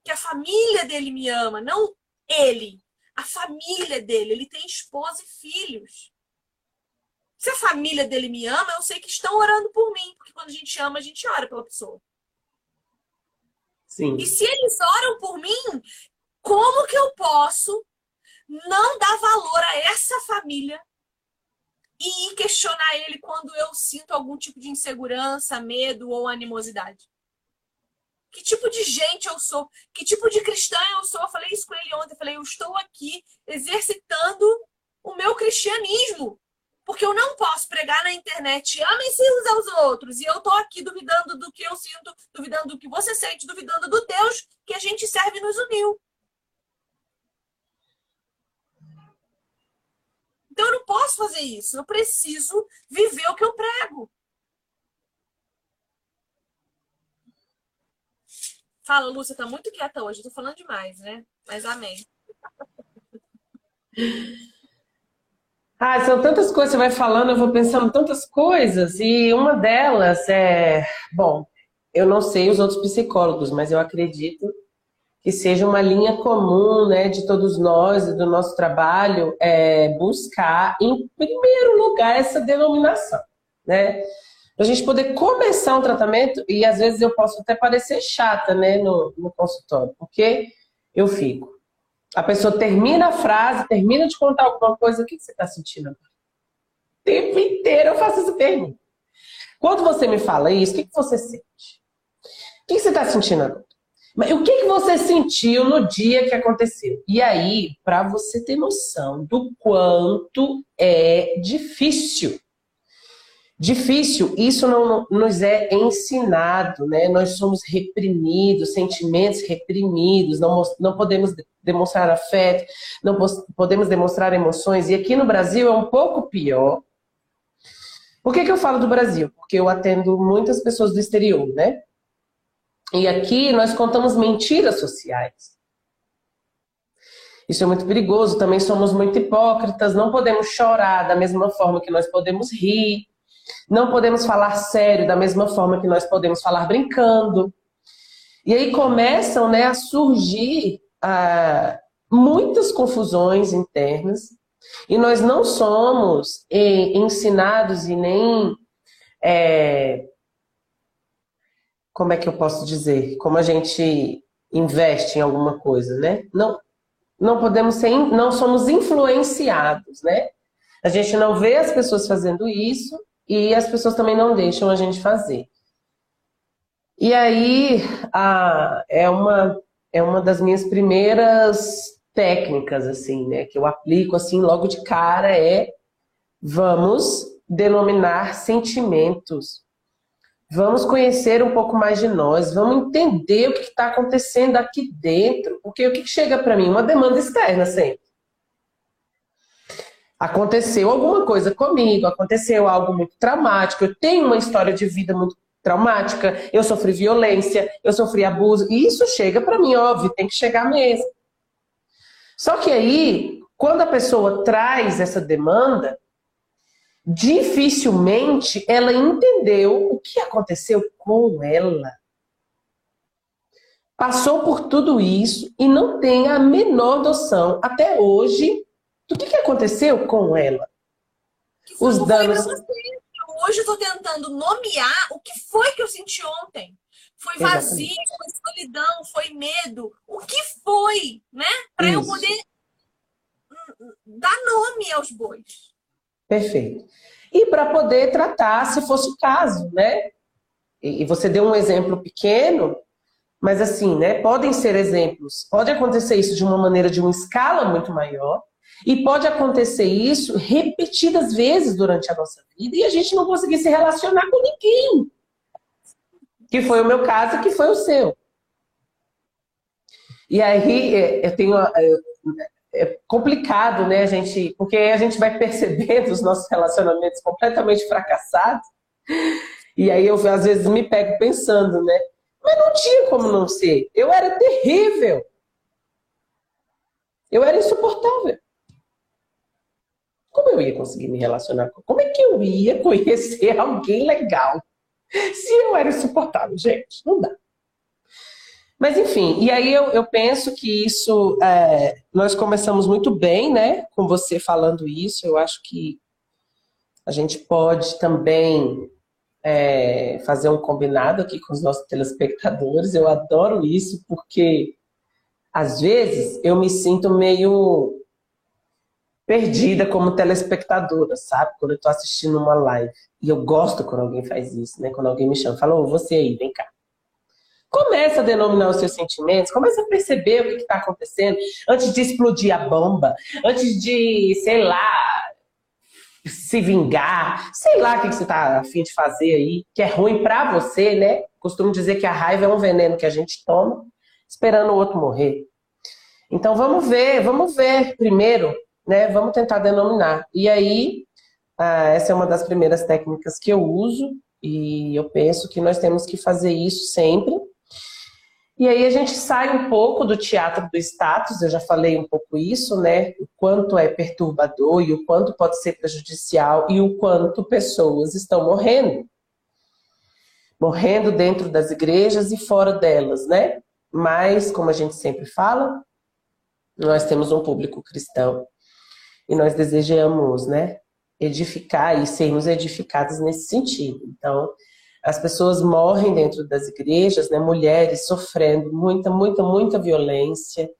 que a família dele me ama, não ele, a família dele. Ele tem esposa e filhos. Se a família dele me ama, eu sei que estão orando por mim, porque quando a gente ama, a gente ora pela pessoa. Sim. E se eles oram por mim, como que eu posso não dar valor a essa família e questionar ele quando eu sinto algum tipo de insegurança, medo ou animosidade? que tipo de gente eu sou, que tipo de cristã eu sou. Eu falei isso com ele ontem, eu falei, eu estou aqui exercitando o meu cristianismo. Porque eu não posso pregar na internet, amem-se uns aos outros, e eu estou aqui duvidando do que eu sinto, duvidando do que você sente, duvidando do Deus que a gente serve e nos uniu. Então eu não posso fazer isso. Eu preciso viver o que eu prego. Fala, Lúcia, tá muito quieta hoje. tô falando demais, né? Mas amém. Ah, são tantas coisas, você vai falando, eu vou pensando tantas coisas, e uma delas é, bom, eu não sei os outros psicólogos, mas eu acredito que seja uma linha comum, né, de todos nós e do nosso trabalho, é buscar, em primeiro lugar, essa denominação, né? Para a gente poder começar um tratamento, e às vezes eu posso até parecer chata né, no, no consultório, porque eu fico. A pessoa termina a frase, termina de contar alguma coisa, o que você está sentindo? O tempo inteiro eu faço essa pergunta. Quando você me fala isso, o que, você sente? O que você está sentindo agora? Mas o que, que você sentiu no dia que aconteceu? E aí, para você ter noção do quanto é difícil Difícil, isso não nos é ensinado, né? Nós somos reprimidos, sentimentos reprimidos, não, não podemos demonstrar afeto, não podemos demonstrar emoções. E aqui no Brasil é um pouco pior. Por que, que eu falo do Brasil? Porque eu atendo muitas pessoas do exterior, né? E aqui nós contamos mentiras sociais. Isso é muito perigoso, também somos muito hipócritas, não podemos chorar da mesma forma que nós podemos rir. Não podemos falar sério da mesma forma que nós podemos falar brincando. E aí começam né, a surgir ah, muitas confusões internas e nós não somos eh, ensinados e nem. É, como é que eu posso dizer? Como a gente investe em alguma coisa, né? Não, não podemos ser, não somos influenciados, né? A gente não vê as pessoas fazendo isso e as pessoas também não deixam a gente fazer. E aí a, é, uma, é uma das minhas primeiras técnicas, assim, né? Que eu aplico assim logo de cara é vamos denominar sentimentos. Vamos conhecer um pouco mais de nós, vamos entender o que está acontecendo aqui dentro, porque o que chega para mim? Uma demanda externa sempre. Aconteceu alguma coisa comigo, aconteceu algo muito traumático, eu tenho uma história de vida muito traumática, eu sofri violência, eu sofri abuso, e isso chega para mim, óbvio, tem que chegar mesmo. Só que aí, quando a pessoa traz essa demanda, dificilmente ela entendeu o que aconteceu com ela. Passou por tudo isso e não tem a menor noção, até hoje, do que, aconteceu com ela. Os danos hoje eu tô tentando nomear o que foi que eu senti ontem. Foi vazio, Exatamente. foi solidão, foi medo. O que foi, né? Para eu poder dar nome aos bois. Perfeito. E para poder tratar, se fosse o caso, né? E você deu um exemplo pequeno, mas assim, né? Podem ser exemplos. Pode acontecer isso de uma maneira de uma escala muito maior, e pode acontecer isso repetidas vezes durante a nossa vida e a gente não conseguir se relacionar com ninguém. Que foi o meu caso, que foi o seu. E aí é, eu tenho. É, complicado, né, a gente, porque a gente vai percebendo os nossos relacionamentos completamente fracassados. E aí eu às vezes me pego pensando, né? Mas não tinha como não ser. Eu era terrível. Eu era insuportável. Como eu ia conseguir me relacionar com? Como é que eu ia conhecer alguém legal? Se eu era insuportável, gente, não dá. Mas enfim, e aí eu, eu penso que isso, é, nós começamos muito bem, né, com você falando isso. Eu acho que a gente pode também é, fazer um combinado aqui com os nossos telespectadores. Eu adoro isso porque às vezes eu me sinto meio perdida como telespectadora, sabe? Quando eu tô assistindo uma live. E eu gosto quando alguém faz isso, né? Quando alguém me chama, fala, você aí, vem cá. Começa a denominar os seus sentimentos, começa a perceber o que está acontecendo antes de explodir a bomba, antes de, sei lá, se vingar, sei lá o que você está afim de fazer aí, que é ruim para você, né? Costumo dizer que a raiva é um veneno que a gente toma, esperando o outro morrer. Então vamos ver, vamos ver primeiro né? Vamos tentar denominar. E aí, ah, essa é uma das primeiras técnicas que eu uso e eu penso que nós temos que fazer isso sempre. E aí a gente sai um pouco do teatro do status, eu já falei um pouco isso, né? O quanto é perturbador e o quanto pode ser prejudicial e o quanto pessoas estão morrendo. Morrendo dentro das igrejas e fora delas, né? Mas, como a gente sempre fala, nós temos um público cristão e nós desejamos, né, edificar e sermos edificados nesse sentido. Então, as pessoas morrem dentro das igrejas, né, mulheres sofrendo muita, muita, muita violência.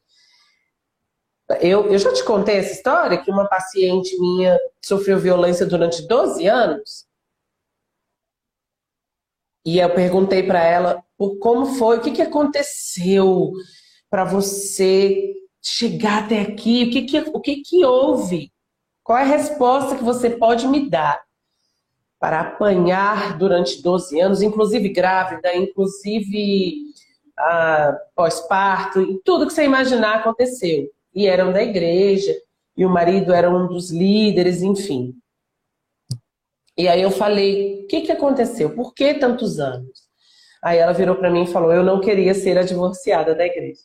Eu, eu já te contei essa história que uma paciente minha sofreu violência durante 12 anos. E eu perguntei para ela por como foi, o que, que aconteceu para você chegar até aqui? O que que, o que que houve? Qual é a resposta que você pode me dar para apanhar durante 12 anos, inclusive grávida, inclusive ah, pós-parto, tudo que você imaginar aconteceu. E eram da igreja, e o marido era um dos líderes, enfim. E aí eu falei, o que, que aconteceu? Por que tantos anos? Aí ela virou para mim e falou, eu não queria ser a divorciada da igreja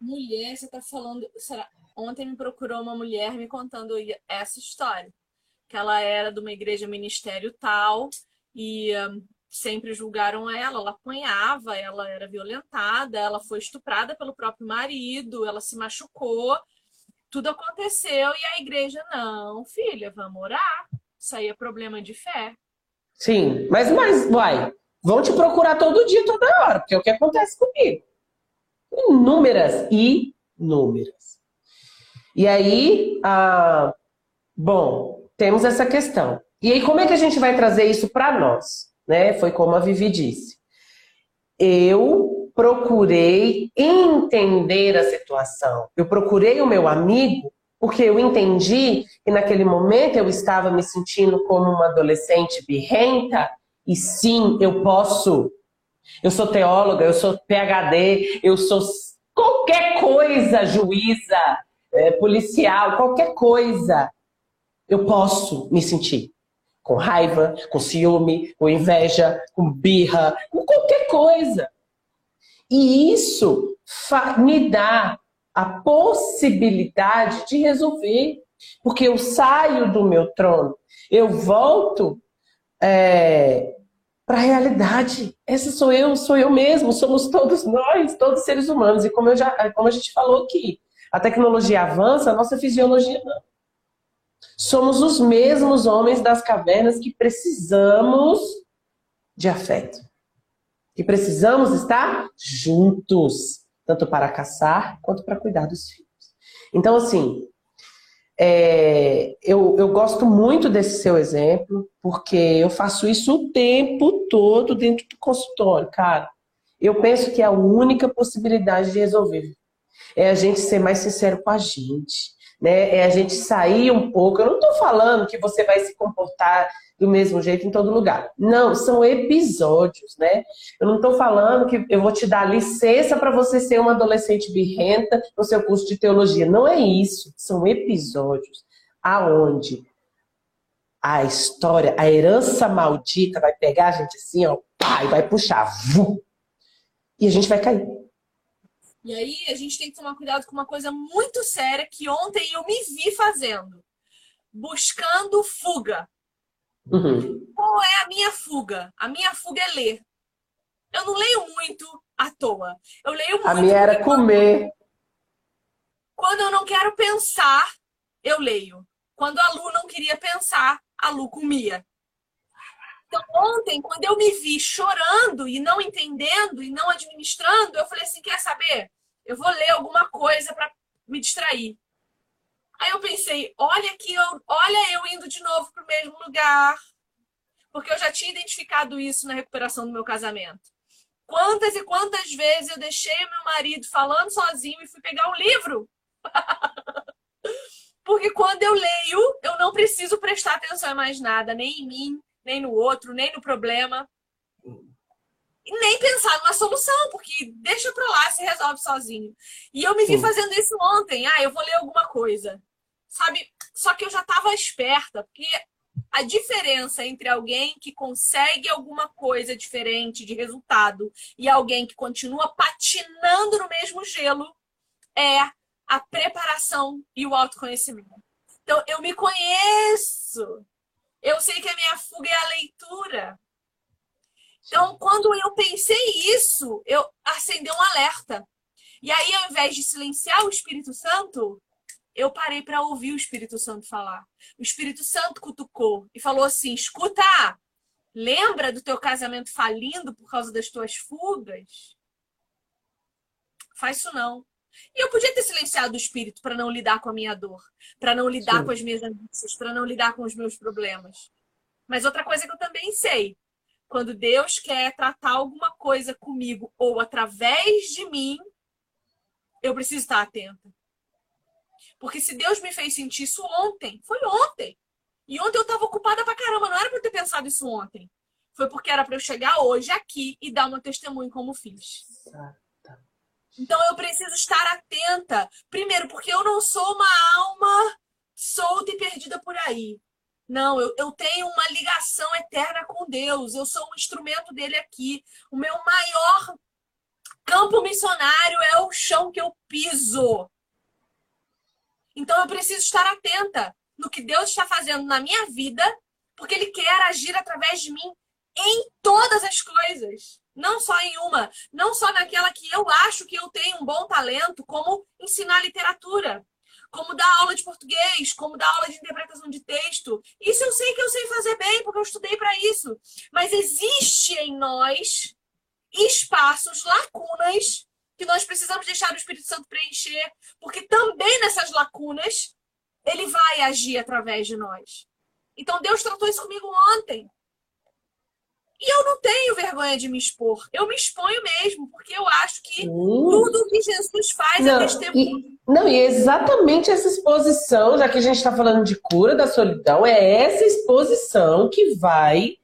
mulher, você está falando. Será? Ontem me procurou uma mulher me contando essa história. Que ela era de uma igreja ministério tal e um, sempre julgaram ela, ela apanhava, ela era violentada, ela foi estuprada pelo próprio marido, ela se machucou, tudo aconteceu e a igreja, não, filha, vamos orar. Isso aí é problema de fé. Sim, mas, mas, vai, vão te procurar todo dia, toda hora, porque é o que acontece comigo. Inúmeras, inúmeras. E aí, ah, bom, temos essa questão. E aí, como é que a gente vai trazer isso para nós? Né? Foi como a Vivi disse. Eu procurei entender a situação. Eu procurei o meu amigo porque eu entendi que naquele momento eu estava me sentindo como uma adolescente birrenta e sim, eu posso. Eu sou teóloga, eu sou PhD, eu sou qualquer coisa, juíza, é, policial, qualquer coisa. Eu posso me sentir com raiva, com ciúme, com inveja, com birra, com qualquer coisa. E isso me dá a possibilidade de resolver. Porque eu saio do meu trono, eu volto é, para a realidade. Essa sou eu, sou eu mesmo, somos todos nós, todos seres humanos. E como, eu já, como a gente falou aqui, a tecnologia avança, a nossa fisiologia não. Somos os mesmos homens das cavernas que precisamos de afeto. Que precisamos estar juntos, tanto para caçar quanto para cuidar dos filhos. Então, assim, é, eu, eu gosto muito desse seu exemplo, porque eu faço isso o tempo todo dentro do consultório, cara. Eu penso que é a única possibilidade de resolver é a gente ser mais sincero com a gente, né? É a gente sair um pouco. Eu não estou falando que você vai se comportar do mesmo jeito em todo lugar. Não, são episódios, né? Eu não estou falando que eu vou te dar licença para você ser uma adolescente birrenta no seu curso de teologia. Não é isso. São episódios aonde a história, a herança maldita vai pegar a gente assim, ó, pá, e vai puxar. Vum, e a gente vai cair. E aí a gente tem que tomar cuidado com uma coisa muito séria que ontem eu me vi fazendo. Buscando fuga. Uhum. Qual é a minha fuga? A minha fuga é ler. Eu não leio muito à toa. Eu leio muito. A minha era comer. Quando eu não quero pensar, eu leio. Quando a Lu não queria pensar, a Lu comia. Então, ontem, quando eu me vi chorando e não entendendo e não administrando, eu falei assim: quer saber? Eu vou ler alguma coisa para me distrair. Aí eu pensei: olha que eu, olha eu indo de novo para o mesmo lugar, porque eu já tinha identificado isso na recuperação do meu casamento. Quantas e quantas vezes eu deixei o meu marido falando sozinho e fui pegar um livro? Porque quando eu leio, eu não preciso prestar atenção em mais nada, nem em mim, nem no outro, nem no problema. Nem pensar numa solução, porque deixa pra lá, se resolve sozinho. E eu me vi fazendo isso ontem. Ah, eu vou ler alguma coisa. Sabe? Só que eu já estava esperta, porque a diferença entre alguém que consegue alguma coisa diferente de resultado e alguém que continua patinando no mesmo gelo é a preparação e o autoconhecimento. Então, eu me conheço. Eu sei que a minha fuga é a leitura. Então, quando eu pensei isso, eu acendei um alerta. E aí, ao invés de silenciar o Espírito Santo, eu parei para ouvir o Espírito Santo falar. O Espírito Santo cutucou e falou assim: escuta, lembra do teu casamento falindo por causa das tuas fugas? Faz isso não. E eu podia ter silenciado o espírito para não lidar com a minha dor, para não lidar Sim. com as minhas angústias, para não lidar com os meus problemas. Mas outra coisa que eu também sei, quando Deus quer tratar alguma coisa comigo ou através de mim, eu preciso estar atenta. Porque se Deus me fez sentir isso ontem, foi ontem. E ontem eu estava ocupada pra caramba, não era para eu ter pensado isso ontem. Foi porque era para eu chegar hoje aqui e dar meu testemunho como fiz. Então eu preciso estar atenta. Primeiro, porque eu não sou uma alma solta e perdida por aí. Não, eu, eu tenho uma ligação eterna com Deus. Eu sou um instrumento dele aqui. O meu maior campo missionário é o chão que eu piso. Então eu preciso estar atenta no que Deus está fazendo na minha vida, porque Ele quer agir através de mim em todas as coisas. Não só em uma, não só naquela que eu acho que eu tenho um bom talento, como ensinar literatura, como dar aula de português, como dar aula de interpretação de texto. Isso eu sei que eu sei fazer bem, porque eu estudei para isso. Mas existe em nós espaços, lacunas que nós precisamos deixar o Espírito Santo preencher, porque também nessas lacunas ele vai agir através de nós. Então Deus tratou isso comigo ontem. E eu não tenho vergonha de me expor. Eu me exponho mesmo, porque eu acho que tudo que Jesus faz é não, é testemunho. E, não, e é exatamente essa exposição, já que a gente está falando de cura da solidão, é essa exposição que vai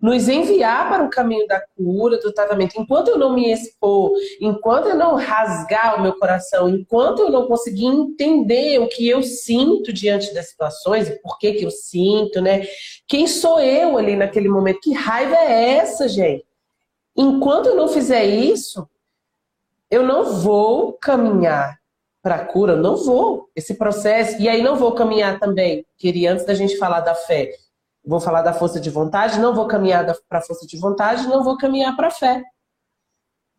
nos enviar para o caminho da cura, do tratamento. Enquanto eu não me expor, enquanto eu não rasgar o meu coração, enquanto eu não conseguir entender o que eu sinto diante das situações, e por que, que eu sinto, né? Quem sou eu ali naquele momento? Que raiva é essa, gente? Enquanto eu não fizer isso, eu não vou caminhar para a cura, não vou. Esse processo, e aí não vou caminhar também, queria antes da gente falar da fé, vou falar da força de vontade, não vou caminhar para a força de vontade, não vou caminhar para a fé.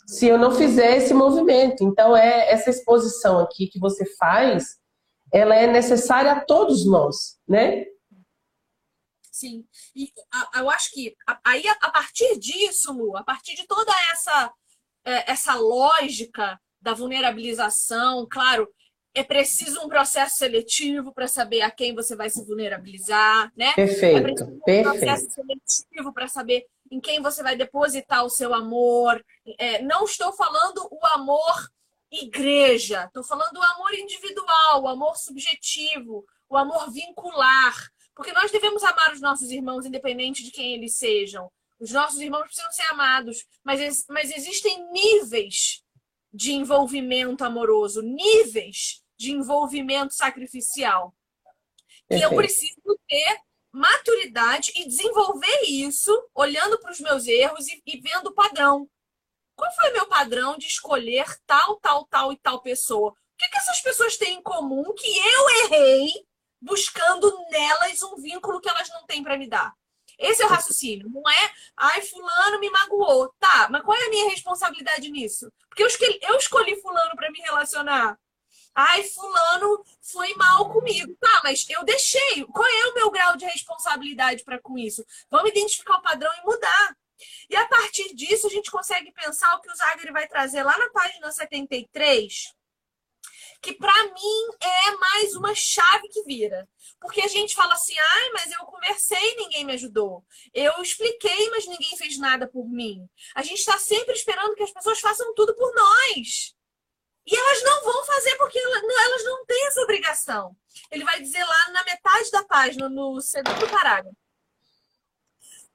Se eu não fizer esse movimento. Então, é essa exposição aqui que você faz, ela é necessária a todos nós, né? Sim. E eu acho que aí, a partir disso, Lu, a partir de toda essa, é, essa lógica da vulnerabilização, claro, é preciso um processo seletivo para saber a quem você vai se vulnerabilizar, né? Perfeito. É preciso um perfeito. processo seletivo para saber em quem você vai depositar o seu amor. É, não estou falando o amor igreja, estou falando o amor individual, o amor subjetivo, o amor vincular. Porque nós devemos amar os nossos irmãos, independente de quem eles sejam. Os nossos irmãos precisam ser amados, mas, mas existem níveis de envolvimento amoroso, níveis de envolvimento sacrificial. E eu preciso ter maturidade e desenvolver isso olhando para os meus erros e, e vendo o padrão. Qual foi meu padrão de escolher tal, tal, tal e tal pessoa? O que, que essas pessoas têm em comum que eu errei buscando nelas um vínculo que elas não têm para me dar? Esse é o raciocínio. Não é, ai, fulano me magoou. Tá, mas qual é a minha responsabilidade nisso? Porque eu escolhi, eu escolhi fulano para me relacionar. Ai, fulano foi mal comigo. Tá, mas eu deixei. Qual é o meu grau de responsabilidade para com isso? Vamos identificar o padrão e mudar. E a partir disso, a gente consegue pensar o que o Zagre vai trazer lá na página 73, que para mim é mais uma chave que vira. Porque a gente fala assim, ai, mas eu conversei e ninguém me ajudou. Eu expliquei, mas ninguém fez nada por mim. A gente está sempre esperando que as pessoas façam tudo por nós. E elas não vão fazer porque elas não têm essa obrigação. Ele vai dizer lá na metade da página, no segundo parágrafo.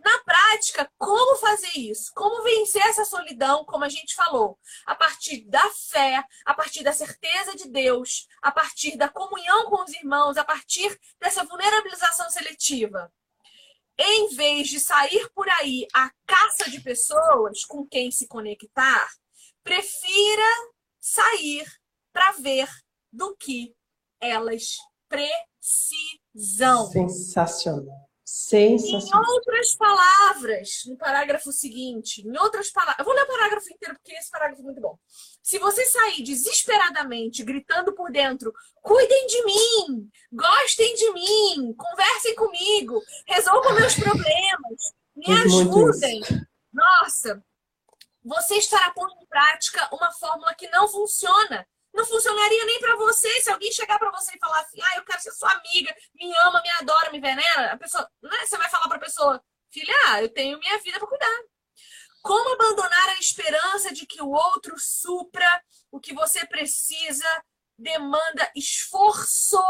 Na prática, como fazer isso? Como vencer essa solidão, como a gente falou? A partir da fé, a partir da certeza de Deus, a partir da comunhão com os irmãos, a partir dessa vulnerabilização seletiva. Em vez de sair por aí a caça de pessoas com quem se conectar, prefira sair para ver do que elas precisam. Sensacional. Sensacional. Em outras palavras, no parágrafo seguinte, em outras palavras, eu vou ler o parágrafo inteiro porque esse parágrafo é muito bom. Se você sair desesperadamente gritando por dentro, cuidem de mim, gostem de mim, conversem comigo, resolvam meus problemas, me ajudem. Nossa, você estará pondo em prática uma fórmula que não funciona não funcionaria nem para você se alguém chegar para você e falar assim: ah, eu quero ser sua amiga, me ama, me adora, me venera. A pessoa, né? Você vai falar para a pessoa: filha, eu tenho minha vida para cuidar. Como abandonar a esperança de que o outro supra o que você precisa demanda esforço,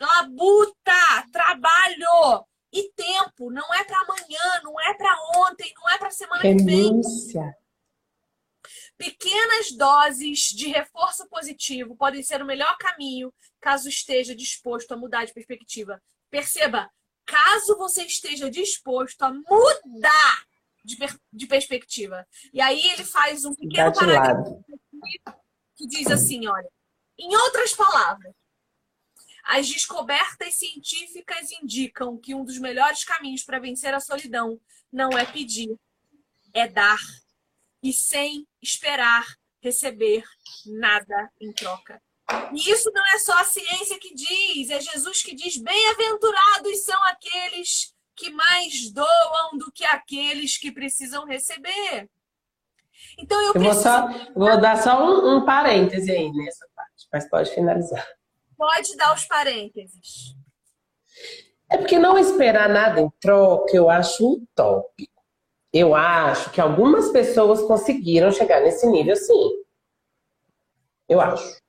labuta, trabalho e tempo. Não é para amanhã, não é para ontem, não é para semana Renúncia. que vem. Pequenas doses de reforço positivo podem ser o melhor caminho caso esteja disposto a mudar de perspectiva. Perceba, caso você esteja disposto a mudar de, per de perspectiva. E aí ele faz um pequeno parágrafo que diz assim, olha, em outras palavras, as descobertas científicas indicam que um dos melhores caminhos para vencer a solidão não é pedir, é dar e sem esperar receber nada em troca. E isso não é só a ciência que diz, é Jesus que diz: bem-aventurados são aqueles que mais doam do que aqueles que precisam receber. Então eu, eu preciso... vou, só, vou dar só um, um parêntese aí nessa parte, mas pode finalizar. Pode dar os parênteses. É porque não esperar nada em troca eu acho utópico. Eu acho que algumas pessoas conseguiram chegar nesse nível, sim. Eu acho.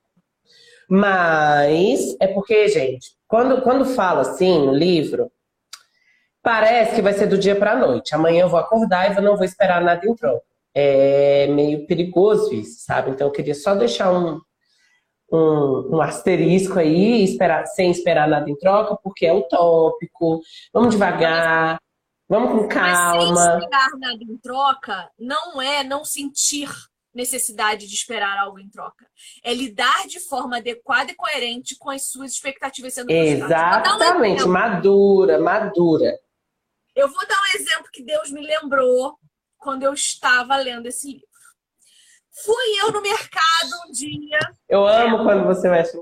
Mas é porque, gente, quando, quando fala assim no livro, parece que vai ser do dia para a noite. Amanhã eu vou acordar e eu não vou esperar nada em troca. É meio perigoso isso, sabe? Então eu queria só deixar um, um, um asterisco aí, esperar, sem esperar nada em troca, porque é utópico. Vamos devagar, vamos com calma. Mas sem esperar nada em troca não é não sentir necessidade de esperar algo em troca. É lidar de forma adequada e coerente com as suas expectativas sendo Exatamente, um madura, madura. Eu vou dar um exemplo que Deus me lembrou quando eu estava lendo esse livro. Fui eu no mercado um dia. Eu amo quando você mexe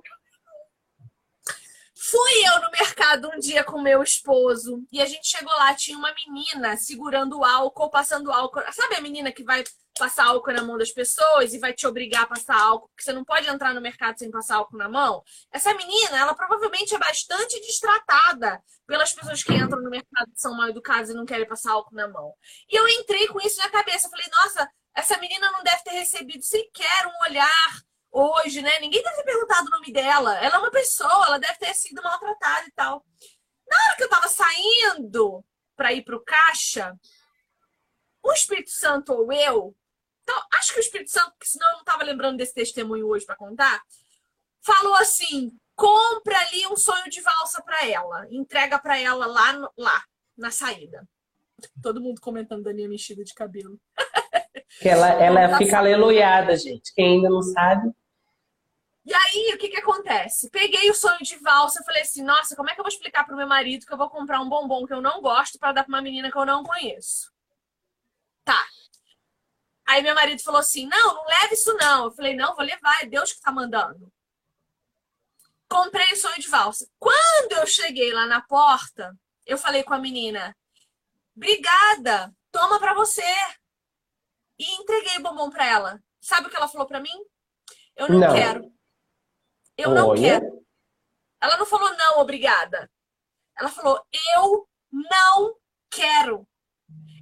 Fui eu no mercado um dia com meu esposo e a gente chegou lá, tinha uma menina segurando álcool, passando álcool. Sabe a menina que vai passar álcool na mão das pessoas e vai te obrigar a passar álcool, porque você não pode entrar no mercado sem passar álcool na mão? Essa menina, ela provavelmente é bastante distratada pelas pessoas que entram no mercado que são mal educadas e não querem passar álcool na mão. E eu entrei com isso na cabeça, falei, nossa, essa menina não deve ter recebido sequer um olhar hoje, né? Ninguém deve ter perguntado o nome dela. Ela é uma pessoa, ela deve ter sido maltratada e tal. Na hora que eu tava saindo para ir pro caixa, o Espírito Santo ou eu, então, acho que o Espírito Santo, porque senão eu não tava lembrando desse testemunho hoje para contar, falou assim: compra ali um sonho de valsa para ela, entrega para ela lá, no, lá na saída. Todo mundo comentando da minha mexida de cabelo. Que ela, ela fica aleluiada, gente. Quem ainda não sabe. E aí, o que que acontece? Peguei o sonho de valsa, falei assim, nossa, como é que eu vou explicar pro meu marido que eu vou comprar um bombom que eu não gosto para dar pra uma menina que eu não conheço? Tá. Aí meu marido falou assim, não, não leve isso não. Eu falei, não, vou levar, é Deus que tá mandando. Comprei o sonho de valsa. Quando eu cheguei lá na porta, eu falei com a menina, obrigada, toma para você. E entreguei o bombom para ela. Sabe o que ela falou para mim? Eu não, não. quero. Eu Olha. não quero. Ela não falou não, obrigada. Ela falou eu não quero.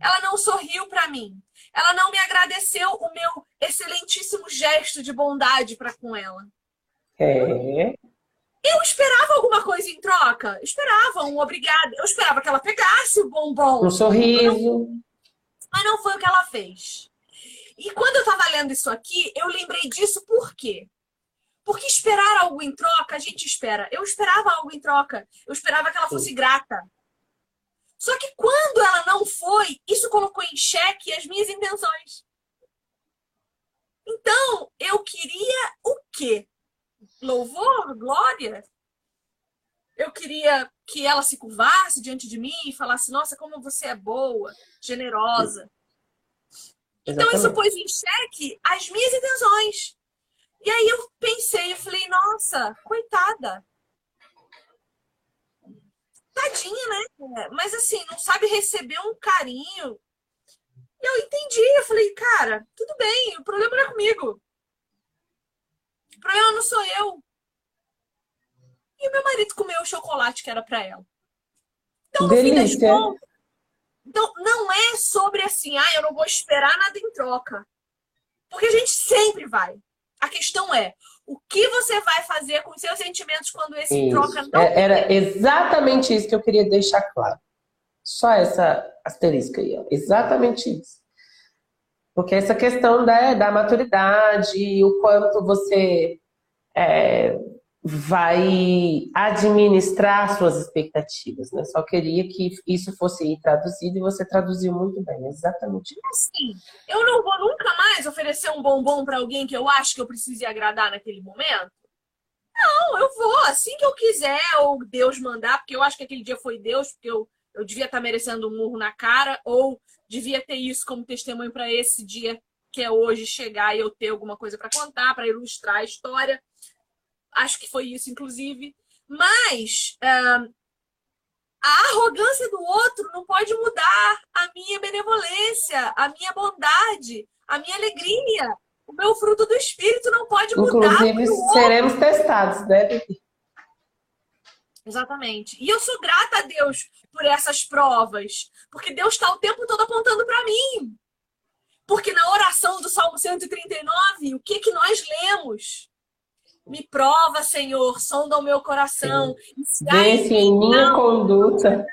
Ela não sorriu para mim. Ela não me agradeceu o meu excelentíssimo gesto de bondade para com ela. É. Eu esperava alguma coisa em troca. Esperava um obrigado. Eu esperava que ela pegasse o bombom. Um sorriso. Mas não foi o que ela fez. E quando eu estava lendo isso aqui, eu lembrei disso por quê? Porque esperar algo em troca, a gente espera. Eu esperava algo em troca. Eu esperava que ela fosse grata. Só que quando ela não foi, isso colocou em xeque as minhas intenções. Então, eu queria o quê? Louvor, glória? Eu queria que ela se curvasse diante de mim e falasse: Nossa, como você é boa, generosa. Então, isso pôs em xeque as minhas intenções. E aí eu pensei, eu falei, nossa, coitada. Tadinha, né? Mas assim, não sabe receber um carinho. E eu entendi, eu falei, cara, tudo bem, o problema não é comigo. O problema não sou eu. E o meu marido comeu o chocolate que era para ela. Então, no Delícia. fim das contas, então, não é sobre assim, ah, eu não vou esperar nada em troca. Porque a gente sempre vai. A questão é, o que você vai fazer com os seus sentimentos quando esse isso. troca não é, Era exatamente isso que eu queria deixar claro. Só essa asterisca aí, ó. Exatamente isso. Porque essa questão da, da maturidade, o quanto você é, vai administrar suas expectativas, né? Só queria que isso fosse traduzido e você traduziu muito bem, exatamente isso. Assim, eu não vou nunca mais oferecer um bombom para alguém que eu acho que eu precise agradar naquele momento. Não, eu vou assim que eu quiser ou Deus mandar, porque eu acho que aquele dia foi Deus, porque eu, eu devia estar merecendo um murro na cara ou devia ter isso como testemunho para esse dia que é hoje chegar e eu ter alguma coisa para contar, para ilustrar a história acho que foi isso, inclusive. Mas uh, a arrogância do outro não pode mudar a minha benevolência, a minha bondade, a minha alegria. O meu fruto do Espírito não pode mudar. Inclusive, seremos testados, né? Exatamente. E eu sou grata a Deus por essas provas, porque Deus está o tempo todo apontando para mim. Porque na oração do Salmo 139, o que que nós lemos? Me prova, Senhor, sonda o meu coração. Vence em minha não... conduta.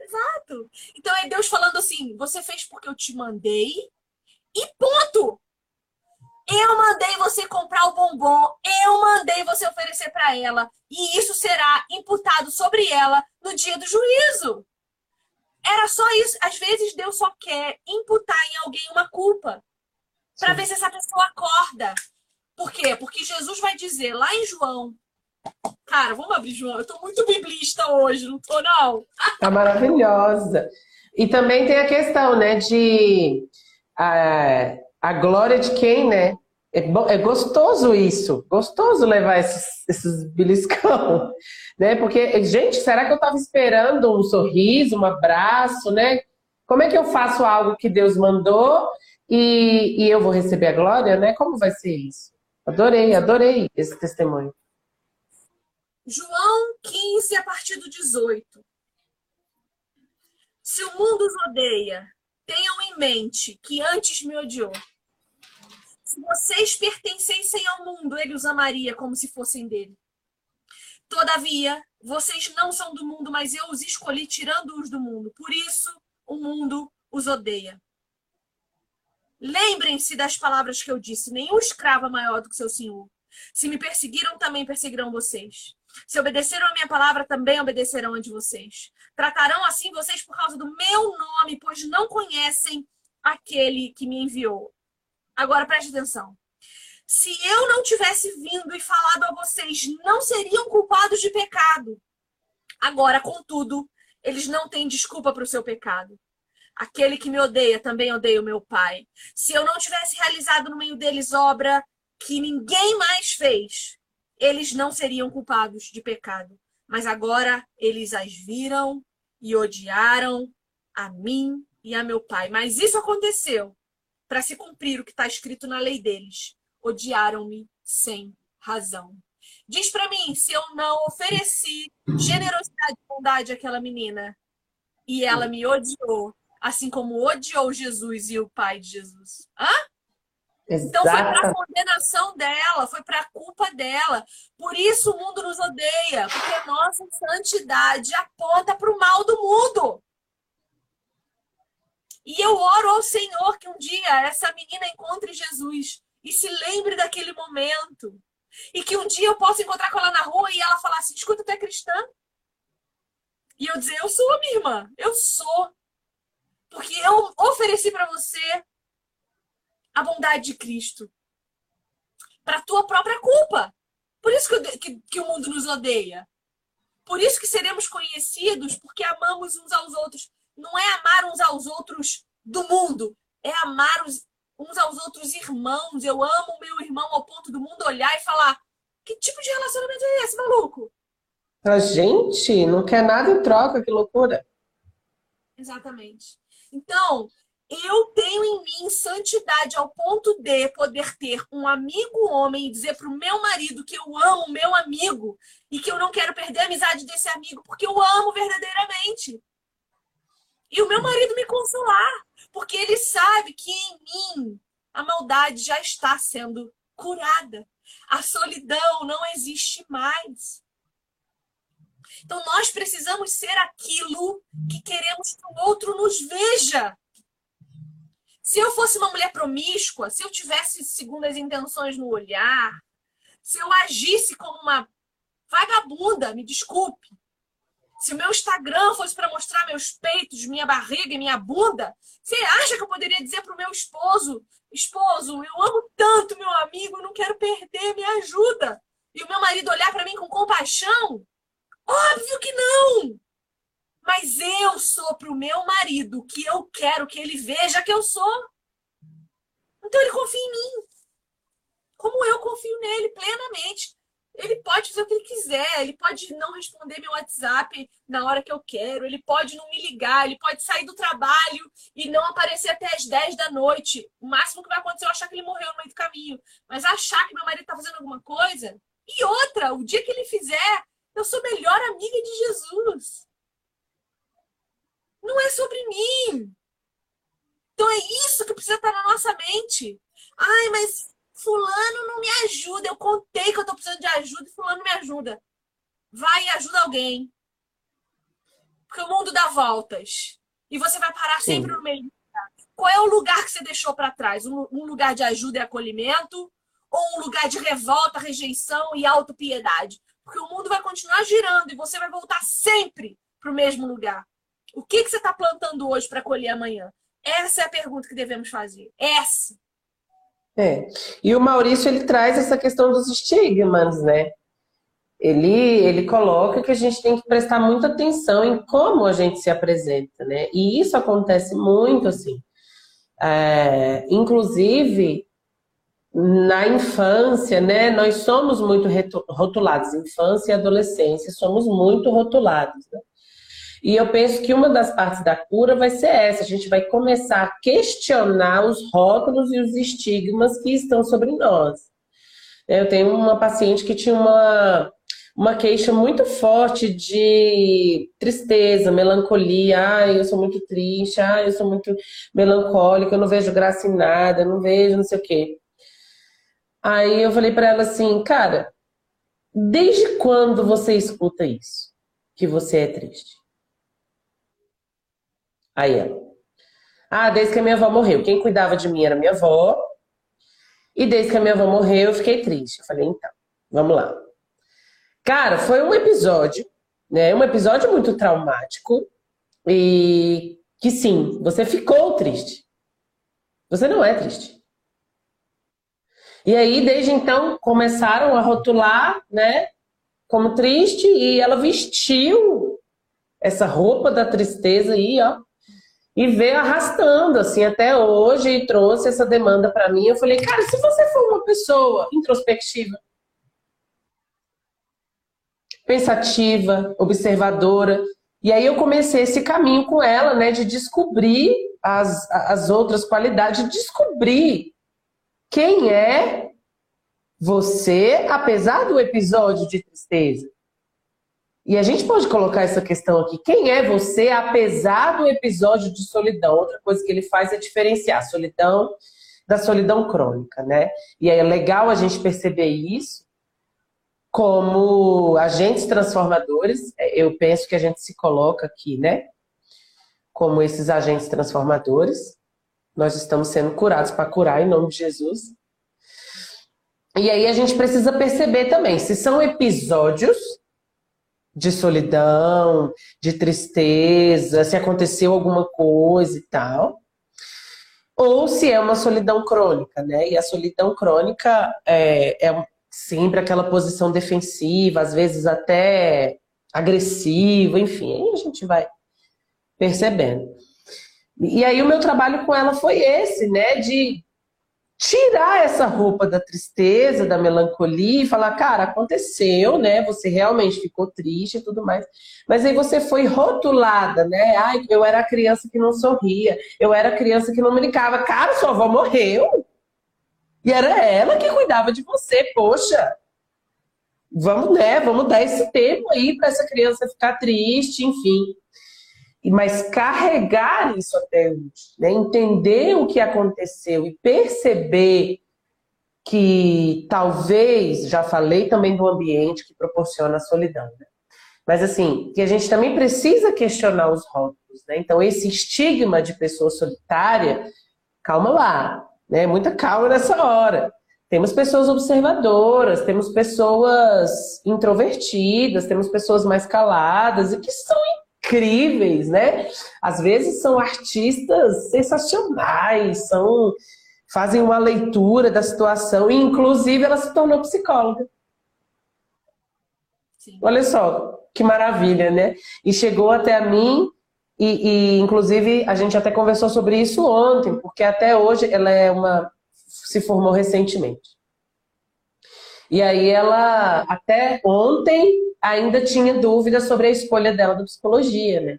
Exato. Então é Deus falando assim: você fez porque eu te mandei e ponto. Eu mandei você comprar o bombom, eu mandei você oferecer para ela, e isso será imputado sobre ela no dia do juízo. Era só isso. Às vezes Deus só quer imputar em alguém uma culpa para ver se essa pessoa acorda. Por quê? Porque Jesus vai dizer lá em João. Cara, vamos abrir João. Eu tô muito biblista hoje, não tô, não. Tá maravilhosa. E também tem a questão, né, de a, a glória de quem, né? É, é gostoso isso, gostoso levar esses, esses beliscão, né? Porque, gente, será que eu estava esperando um sorriso, um abraço, né? Como é que eu faço algo que Deus mandou e, e eu vou receber a glória, né? Como vai ser isso? Adorei, adorei esse testemunho. João 15, a partir do 18. Se o mundo os odeia, tenham em mente que antes me odiou. Se vocês pertencessem ao mundo, ele os amaria como se fossem dele. Todavia, vocês não são do mundo, mas eu os escolhi tirando-os do mundo. Por isso, o mundo os odeia. Lembrem-se das palavras que eu disse: nenhum escravo é maior do que seu senhor. Se me perseguiram, também perseguirão vocês. Se obedeceram a minha palavra, também obedecerão a de vocês. Tratarão assim vocês por causa do meu nome, pois não conhecem aquele que me enviou. Agora preste atenção. Se eu não tivesse vindo e falado a vocês, não seriam culpados de pecado. Agora, contudo, eles não têm desculpa para o seu pecado. Aquele que me odeia também odeia o meu Pai. Se eu não tivesse realizado no meio deles obra que ninguém mais fez, eles não seriam culpados de pecado. Mas agora eles as viram e odiaram a mim e a meu Pai. Mas isso aconteceu para se cumprir o que está escrito na lei deles. Odiaram-me sem razão. Diz para mim se eu não ofereci generosidade e bondade àquela menina e ela me odiou, assim como odiou Jesus e o pai de Jesus. Hã? Então foi para a condenação dela, foi para a culpa dela. Por isso o mundo nos odeia, porque nossa santidade aponta para o mal do mundo. E eu oro ao Senhor que um dia essa menina encontre Jesus e se lembre daquele momento. E que um dia eu possa encontrar com ela na rua e ela falar assim: escuta, tu é cristã? E eu dizer: eu sou, minha irmã, eu sou. Porque eu ofereci para você a bondade de Cristo. Para tua própria culpa. Por isso que, que, que o mundo nos odeia. Por isso que seremos conhecidos, porque amamos uns aos outros não é amar uns aos outros do mundo, é amar os, uns aos outros irmãos. Eu amo o meu irmão ao ponto do mundo olhar e falar: que tipo de relacionamento é esse, maluco? A gente não quer nada em troca, que loucura. Exatamente. Então, eu tenho em mim santidade ao ponto de poder ter um amigo homem e dizer para o meu marido que eu amo meu amigo e que eu não quero perder a amizade desse amigo porque eu amo verdadeiramente. E o meu marido me consolar, porque ele sabe que em mim a maldade já está sendo curada. A solidão não existe mais. Então nós precisamos ser aquilo que queremos que o outro nos veja. Se eu fosse uma mulher promíscua, se eu tivesse segundas intenções no olhar, se eu agisse como uma vagabunda, me desculpe, se o meu Instagram fosse para mostrar meus peitos, minha barriga e minha bunda, você acha que eu poderia dizer para o meu esposo: esposo, eu amo tanto meu amigo, não quero perder, me ajuda? E o meu marido olhar para mim com compaixão? Óbvio que não! Mas eu sou para o meu marido que eu quero que ele veja que eu sou. Então ele confia em mim. Como eu confio nele plenamente. ele pode fazer o que ele quiser, ele pode não responder meu WhatsApp na hora que eu quero, ele pode não me ligar, ele pode sair do trabalho e não aparecer até as 10 da noite. O máximo que vai acontecer é eu achar que ele morreu no meio do caminho. Mas achar que meu marido está fazendo alguma coisa. E outra, o dia que ele fizer, eu sou melhor amiga de Jesus. Não é sobre mim. Então é isso que precisa estar na nossa mente. Ai, mas Fulano não me ajuda. Eu contei que eu tô precisando de ajuda e Fulano me ajuda. Vai e ajuda alguém. Porque o mundo dá voltas. E você vai parar sempre Sim. no meio. Qual é o lugar que você deixou para trás? Um, um lugar de ajuda e acolhimento? Ou um lugar de revolta, rejeição e autopiedade? Porque o mundo vai continuar girando e você vai voltar sempre para o mesmo lugar. O que, que você está plantando hoje para colher amanhã? Essa é a pergunta que devemos fazer. Essa. É. E o Maurício ele traz essa questão dos estigmas, né? Ele, ele coloca que a gente tem que prestar muita atenção em como a gente se apresenta, né? E isso acontece muito, assim. É, inclusive, na infância, né? Nós somos muito rotulados. Infância e adolescência somos muito rotulados, né? E eu penso que uma das partes da cura vai ser essa: a gente vai começar a questionar os rótulos e os estigmas que estão sobre nós. Eu tenho uma paciente que tinha uma, uma queixa muito forte de tristeza, melancolia. Ah, eu sou muito triste, ah, eu sou muito melancólica, eu não vejo graça em nada, eu não vejo não sei o quê. Aí eu falei para ela assim, cara, desde quando você escuta isso? Que você é triste? Aí ela. Ah, desde que a minha avó morreu. Quem cuidava de mim era minha avó. E desde que a minha avó morreu, eu fiquei triste. Eu falei, então, vamos lá. Cara, foi um episódio, né? Um episódio muito traumático. E que sim, você ficou triste. Você não é triste. E aí, desde então, começaram a rotular, né? Como triste, e ela vestiu essa roupa da tristeza aí, ó e veio arrastando assim até hoje e trouxe essa demanda para mim. Eu falei, cara, se você for uma pessoa introspectiva, pensativa, observadora, e aí eu comecei esse caminho com ela, né, de descobrir as, as outras qualidades, de descobrir quem é você, apesar do episódio de tristeza. E a gente pode colocar essa questão aqui. Quem é você, apesar do episódio de solidão? Outra coisa que ele faz é diferenciar solidão da solidão crônica, né? E é legal a gente perceber isso como agentes transformadores. Eu penso que a gente se coloca aqui, né? Como esses agentes transformadores. Nós estamos sendo curados para curar em nome de Jesus. E aí a gente precisa perceber também se são episódios de solidão, de tristeza, se aconteceu alguma coisa e tal. Ou se é uma solidão crônica, né? E a solidão crônica é, é sempre aquela posição defensiva, às vezes até agressiva, enfim, aí a gente vai percebendo. E aí o meu trabalho com ela foi esse, né? De tirar essa roupa da tristeza, da melancolia e falar, cara, aconteceu, né? Você realmente ficou triste e tudo mais. Mas aí você foi rotulada, né? Ai, eu era a criança que não sorria, eu era a criança que não brincava. Cara, sua avó morreu. E era ela que cuidava de você, poxa. Vamos, né? Vamos dar esse tempo aí para essa criança ficar triste, enfim mas carregar isso até hoje, né? entender o que aconteceu e perceber que talvez, já falei também do ambiente que proporciona a solidão, né? mas assim, que a gente também precisa questionar os rótulos, né? Então, esse estigma de pessoa solitária, calma lá, né? Muita calma nessa hora. Temos pessoas observadoras, temos pessoas introvertidas, temos pessoas mais caladas e que são incríveis, né? Às vezes são artistas sensacionais, são fazem uma leitura da situação e inclusive ela se tornou psicóloga. Sim. Olha só, que maravilha, né? E chegou até a mim e, e, inclusive a gente até conversou sobre isso ontem, porque até hoje ela é uma se formou recentemente. E aí ela, até ontem, ainda tinha dúvidas sobre a escolha dela da psicologia, né?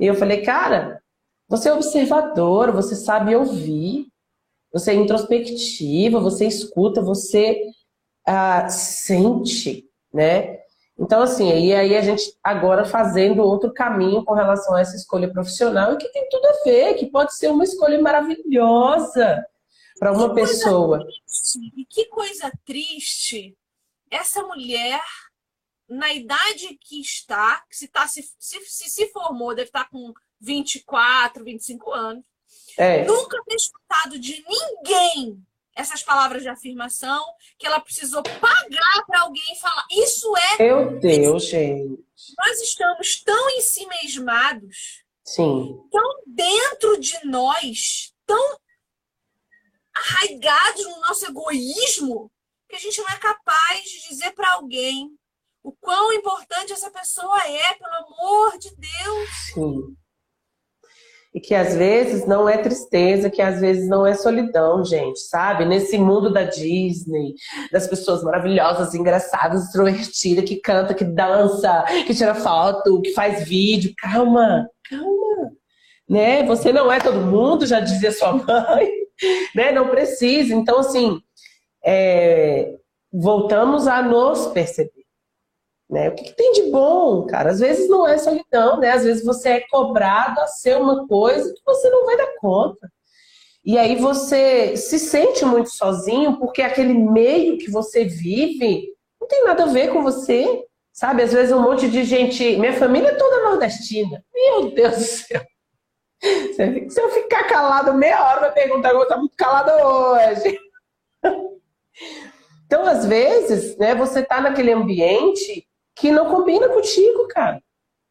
E eu falei, cara, você é observador, você sabe ouvir, você é introspectiva, você escuta, você ah, sente, né? Então, assim, e aí a gente agora fazendo outro caminho com relação a essa escolha profissional que tem tudo a ver, que pode ser uma escolha maravilhosa para uma que pessoa. E que coisa triste essa mulher, na idade que está, que se, tá, se, se, se formou, deve estar com 24, 25 anos, é. nunca ter escutado de ninguém essas palavras de afirmação que ela precisou pagar para alguém falar. Isso é. Meu Deus, gente. Nós estamos tão em si mesmados, Sim. tão dentro de nós, tão arraigados no nosso egoísmo, que a gente não é capaz de dizer para alguém o quão importante essa pessoa é, pelo amor de Deus. Sim. E que às vezes não é tristeza, que às vezes não é solidão, gente, sabe? Nesse mundo da Disney, das pessoas maravilhosas, engraçadas, extrovertidas, que canta, que dança, que tira foto, que faz vídeo. Calma, calma. Né? Você não é todo mundo, já dizia sua mãe, né? Não precisa. Então, assim, é... voltamos a nos perceber. Né? O que, que, tem de bom, cara? Às vezes não é solidão, né? Às vezes você é cobrado a ser uma coisa que você não vai dar conta. E aí você se sente muito sozinho porque aquele meio que você vive não tem nada a ver com você. Sabe? Às vezes um monte de gente. Minha família é toda nordestina. Meu Deus do céu. Se eu ficar calado meia hora, vai perguntar como tá muito calado hoje. Então, às vezes, né, você tá naquele ambiente que não combina contigo, cara.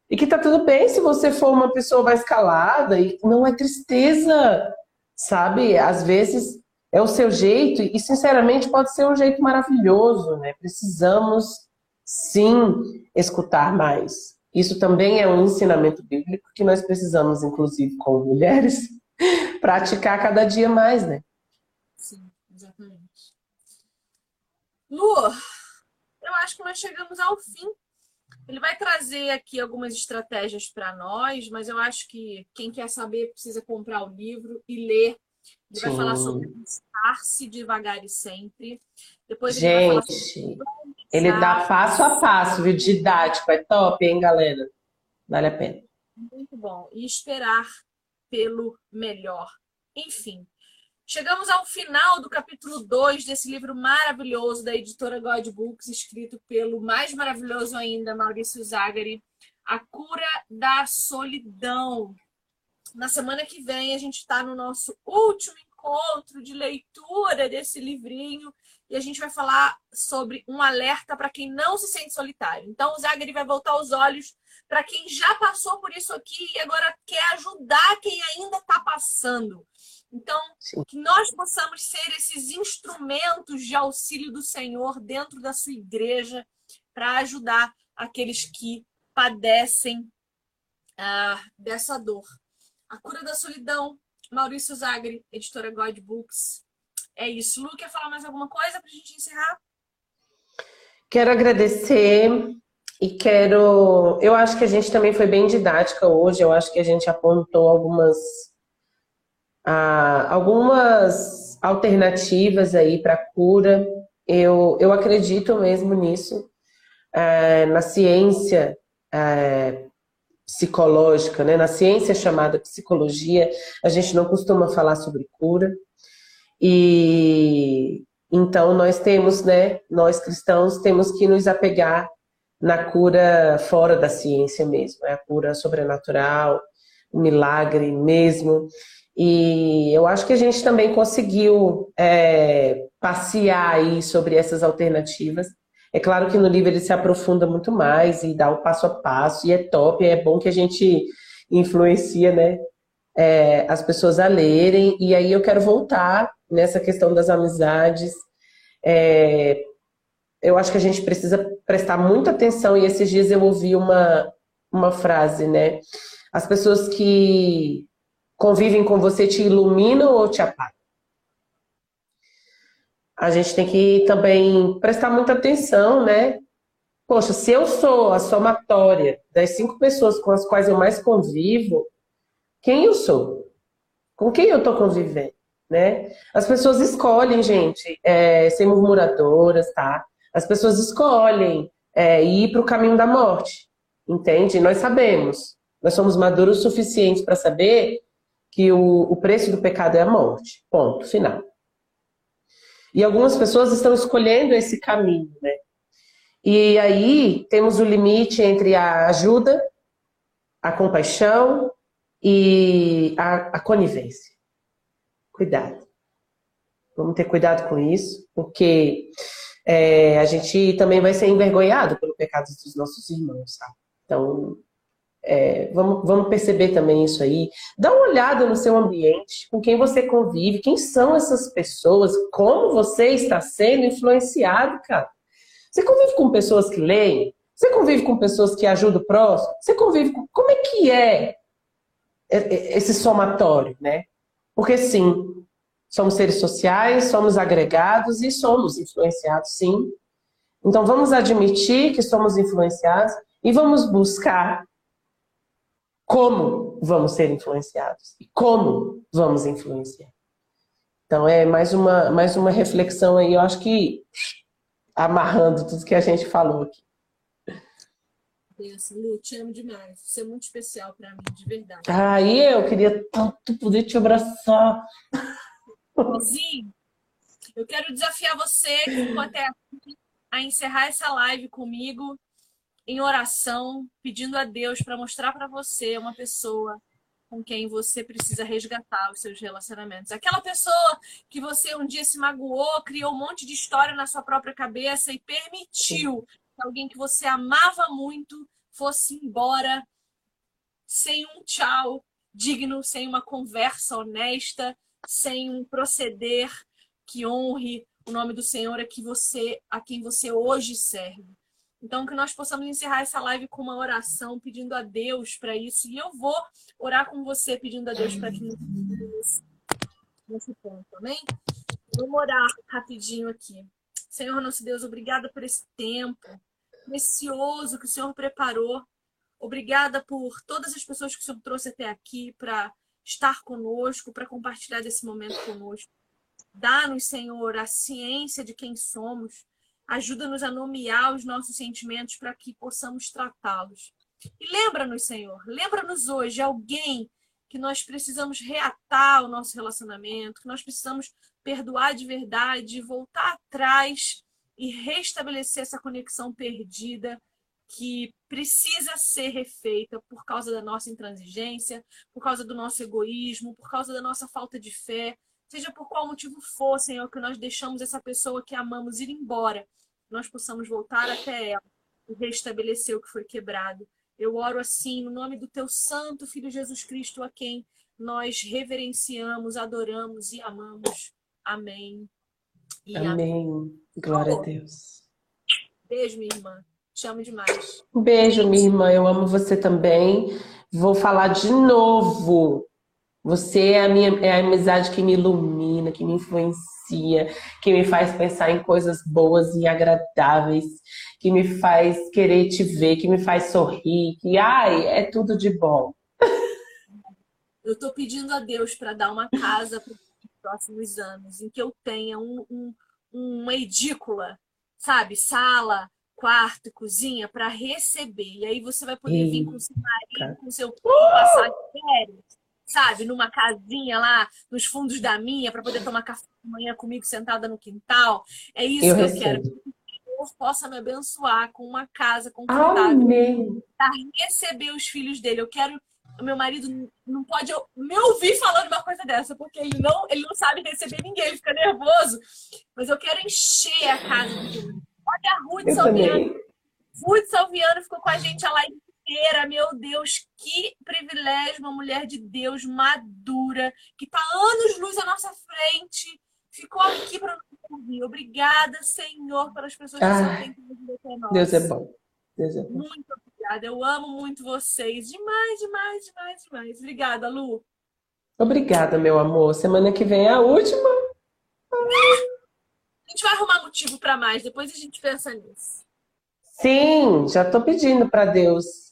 E que tá tudo bem se você for uma pessoa mais calada e não é tristeza, sabe? Às vezes é o seu jeito e sinceramente pode ser um jeito maravilhoso, né? Precisamos sim escutar mais. Isso também é um ensinamento bíblico que nós precisamos, inclusive, como mulheres, praticar cada dia mais, né? Sim, exatamente. Lu, eu acho que nós chegamos ao fim. Ele vai trazer aqui algumas estratégias para nós, mas eu acho que quem quer saber precisa comprar o livro e ler. Ele Sim. vai falar sobre estar-se devagar e sempre. Depois ele Gente, vai falar sobre ele dá passo a passo, viu? Didático, é top, hein, galera? Vale a pena. Muito bom. E esperar pelo melhor. Enfim, Chegamos ao final do capítulo 2 desse livro maravilhoso da editora God Books, escrito pelo mais maravilhoso ainda, Maurício Zagari, A Cura da Solidão. Na semana que vem, a gente está no nosso último encontro de leitura desse livrinho e a gente vai falar sobre um alerta para quem não se sente solitário. Então, o Zagari vai voltar os olhos para quem já passou por isso aqui e agora quer ajudar quem ainda está passando. Então, Sim. que nós possamos ser esses instrumentos de auxílio do Senhor dentro da sua igreja para ajudar aqueles que padecem ah, dessa dor. A cura da solidão, Maurício Zagre, editora God Books. É isso. Lu, quer falar mais alguma coisa para a gente encerrar? Quero agradecer e quero. Eu acho que a gente também foi bem didática hoje. Eu acho que a gente apontou algumas ah, algumas alternativas aí para cura. Eu, eu acredito mesmo nisso, é, na ciência é, psicológica, né? na ciência chamada psicologia, a gente não costuma falar sobre cura. E então nós temos, né, nós cristãos temos que nos apegar na cura fora da ciência mesmo, é a cura sobrenatural, o milagre mesmo. E eu acho que a gente também conseguiu é, passear aí sobre essas alternativas. É claro que no livro ele se aprofunda muito mais e dá o passo a passo, e é top, é bom que a gente influencia né, é, as pessoas a lerem. E aí eu quero voltar nessa questão das amizades. É, eu acho que a gente precisa prestar muita atenção, e esses dias eu ouvi uma, uma frase, né? As pessoas que convivem com você te iluminam ou te apagam? A gente tem que também prestar muita atenção, né? Poxa, se eu sou a somatória das cinco pessoas com as quais eu mais convivo, quem eu sou? Com quem eu estou convivendo? Né? As pessoas escolhem, gente, é, ser murmuradoras, tá? As pessoas escolhem é, ir para o caminho da morte, entende? Nós sabemos, nós somos maduros o suficientes para saber que o, o preço do pecado é a morte. Ponto, final. E algumas pessoas estão escolhendo esse caminho, né? E aí temos o limite entre a ajuda, a compaixão e a, a conivência. Cuidado. Vamos ter cuidado com isso, porque é, a gente também vai ser envergonhado pelo pecado dos nossos irmãos, sabe? Então, é, vamos, vamos perceber também isso aí. Dá uma olhada no seu ambiente, com quem você convive, quem são essas pessoas, como você está sendo influenciado, cara. Você convive com pessoas que leem? Você convive com pessoas que ajudam o próximo? Você convive com. Como é que é esse somatório, né? Porque sim, somos seres sociais, somos agregados e somos influenciados, sim. Então vamos admitir que somos influenciados e vamos buscar como vamos ser influenciados e como vamos influenciar. Então é mais uma, mais uma reflexão aí, eu acho que amarrando tudo que a gente falou aqui. Benção, Lu, te amo demais. Você é muito especial para mim, de verdade. Ah, e eu queria tanto poder te abraçar. Rosinho, eu quero desafiar você que ficou até aqui a encerrar essa live comigo em oração, pedindo a Deus para mostrar para você uma pessoa com quem você precisa resgatar os seus relacionamentos. Aquela pessoa que você um dia se magoou, criou um monte de história na sua própria cabeça e permitiu que alguém que você amava muito fosse embora sem um tchau digno, sem uma conversa honesta, sem um proceder que honre o nome do Senhor a que você a quem você hoje serve. Então, que nós possamos encerrar essa live com uma oração, pedindo a Deus para isso. E eu vou orar com você, pedindo a Deus para que nos nesse ponto, amém? Vamos orar rapidinho aqui. Senhor, nosso Deus, obrigada por esse tempo precioso que o Senhor preparou. Obrigada por todas as pessoas que o Senhor trouxe até aqui para estar conosco, para compartilhar desse momento conosco. Dá-nos, Senhor, a ciência de quem somos Ajuda-nos a nomear os nossos sentimentos para que possamos tratá-los. E lembra-nos, Senhor, lembra-nos hoje alguém que nós precisamos reatar o nosso relacionamento, que nós precisamos perdoar de verdade, voltar atrás e restabelecer essa conexão perdida que precisa ser refeita por causa da nossa intransigência, por causa do nosso egoísmo, por causa da nossa falta de fé, seja por qual motivo for, Senhor, que nós deixamos essa pessoa que amamos ir embora, nós possamos voltar até ela e restabelecer o que foi quebrado. Eu oro assim, no nome do teu santo Filho Jesus Cristo, a quem nós reverenciamos, adoramos e amamos. Amém. E amém. amém. Glória a Deus. Beijo, minha irmã. Te amo demais. Beijo, minha irmã. Eu amo você também. Vou falar de novo você é a minha é a amizade que me ilumina, que me influencia, que me faz pensar em coisas boas e agradáveis, que me faz querer te ver, que me faz sorrir, que ai, é tudo de bom. Eu estou pedindo a Deus para dar uma casa para os próximos anos, em que eu tenha um, um, uma edícula, sabe? Sala, quarto, cozinha, para receber. E aí você vai poder vir com seu marido, com seu passar de férias sabe, numa casinha lá nos fundos da minha para poder tomar café da manhã comigo sentada no quintal. É isso eu que recebo. eu quero. Que o Senhor possa me abençoar com uma casa confortável para receber os filhos dele. Eu quero meu marido não pode me ouvir falando uma coisa dessa, porque ele não, ele não sabe receber ninguém, ele fica nervoso. Mas eu quero encher a casa. Olha a Ruth Salviano. Ruth Salviano ficou com a gente a live inteira, meu Deus, que privilégio, uma mulher de Deus madura, que está anos luz à nossa frente, ficou aqui para nos ouvir. Obrigada, Senhor, pelas pessoas que ah, têm nós. Deus é bom. Deus é bom. Muito obrigada. Eu amo muito vocês. Demais, demais, demais, demais. Obrigada, Lu. Obrigada, meu amor. Semana que vem é a última. gente vai arrumar motivo para mais, depois a gente pensa nisso. Sim, já estou pedindo para Deus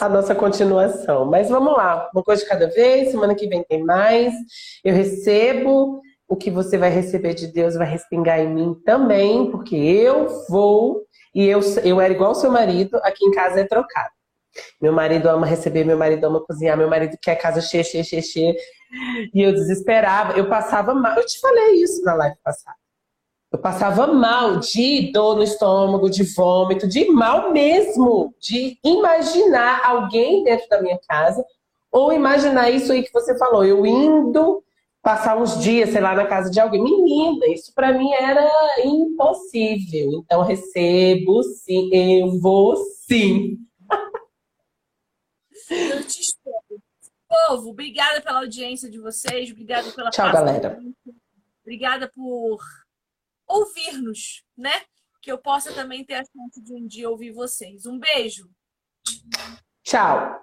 a nossa continuação. Mas vamos lá, uma coisa de cada vez, semana que vem tem mais. Eu recebo o que você vai receber de Deus vai respingar em mim também, porque eu vou e eu, eu era igual seu marido, aqui em casa é trocado. Meu marido ama receber, meu marido ama cozinhar, meu marido quer casa cheia, cheia, cheia, cheia. E eu desesperava, eu passava mal. Eu te falei isso na live passada. Eu passava mal de dor no estômago, de vômito, de mal mesmo, de imaginar alguém dentro da minha casa, ou imaginar isso aí que você falou, eu indo passar uns dias, sei lá, na casa de alguém. Menina, isso para mim era impossível. Então, recebo sim, eu vou sim. Eu te espero. Povo, obrigada pela audiência de vocês, obrigada pela Tchau, galera. Obrigada por ouvir-nos, né? Que eu possa também ter a chance de um dia ouvir vocês. Um beijo. Tchau.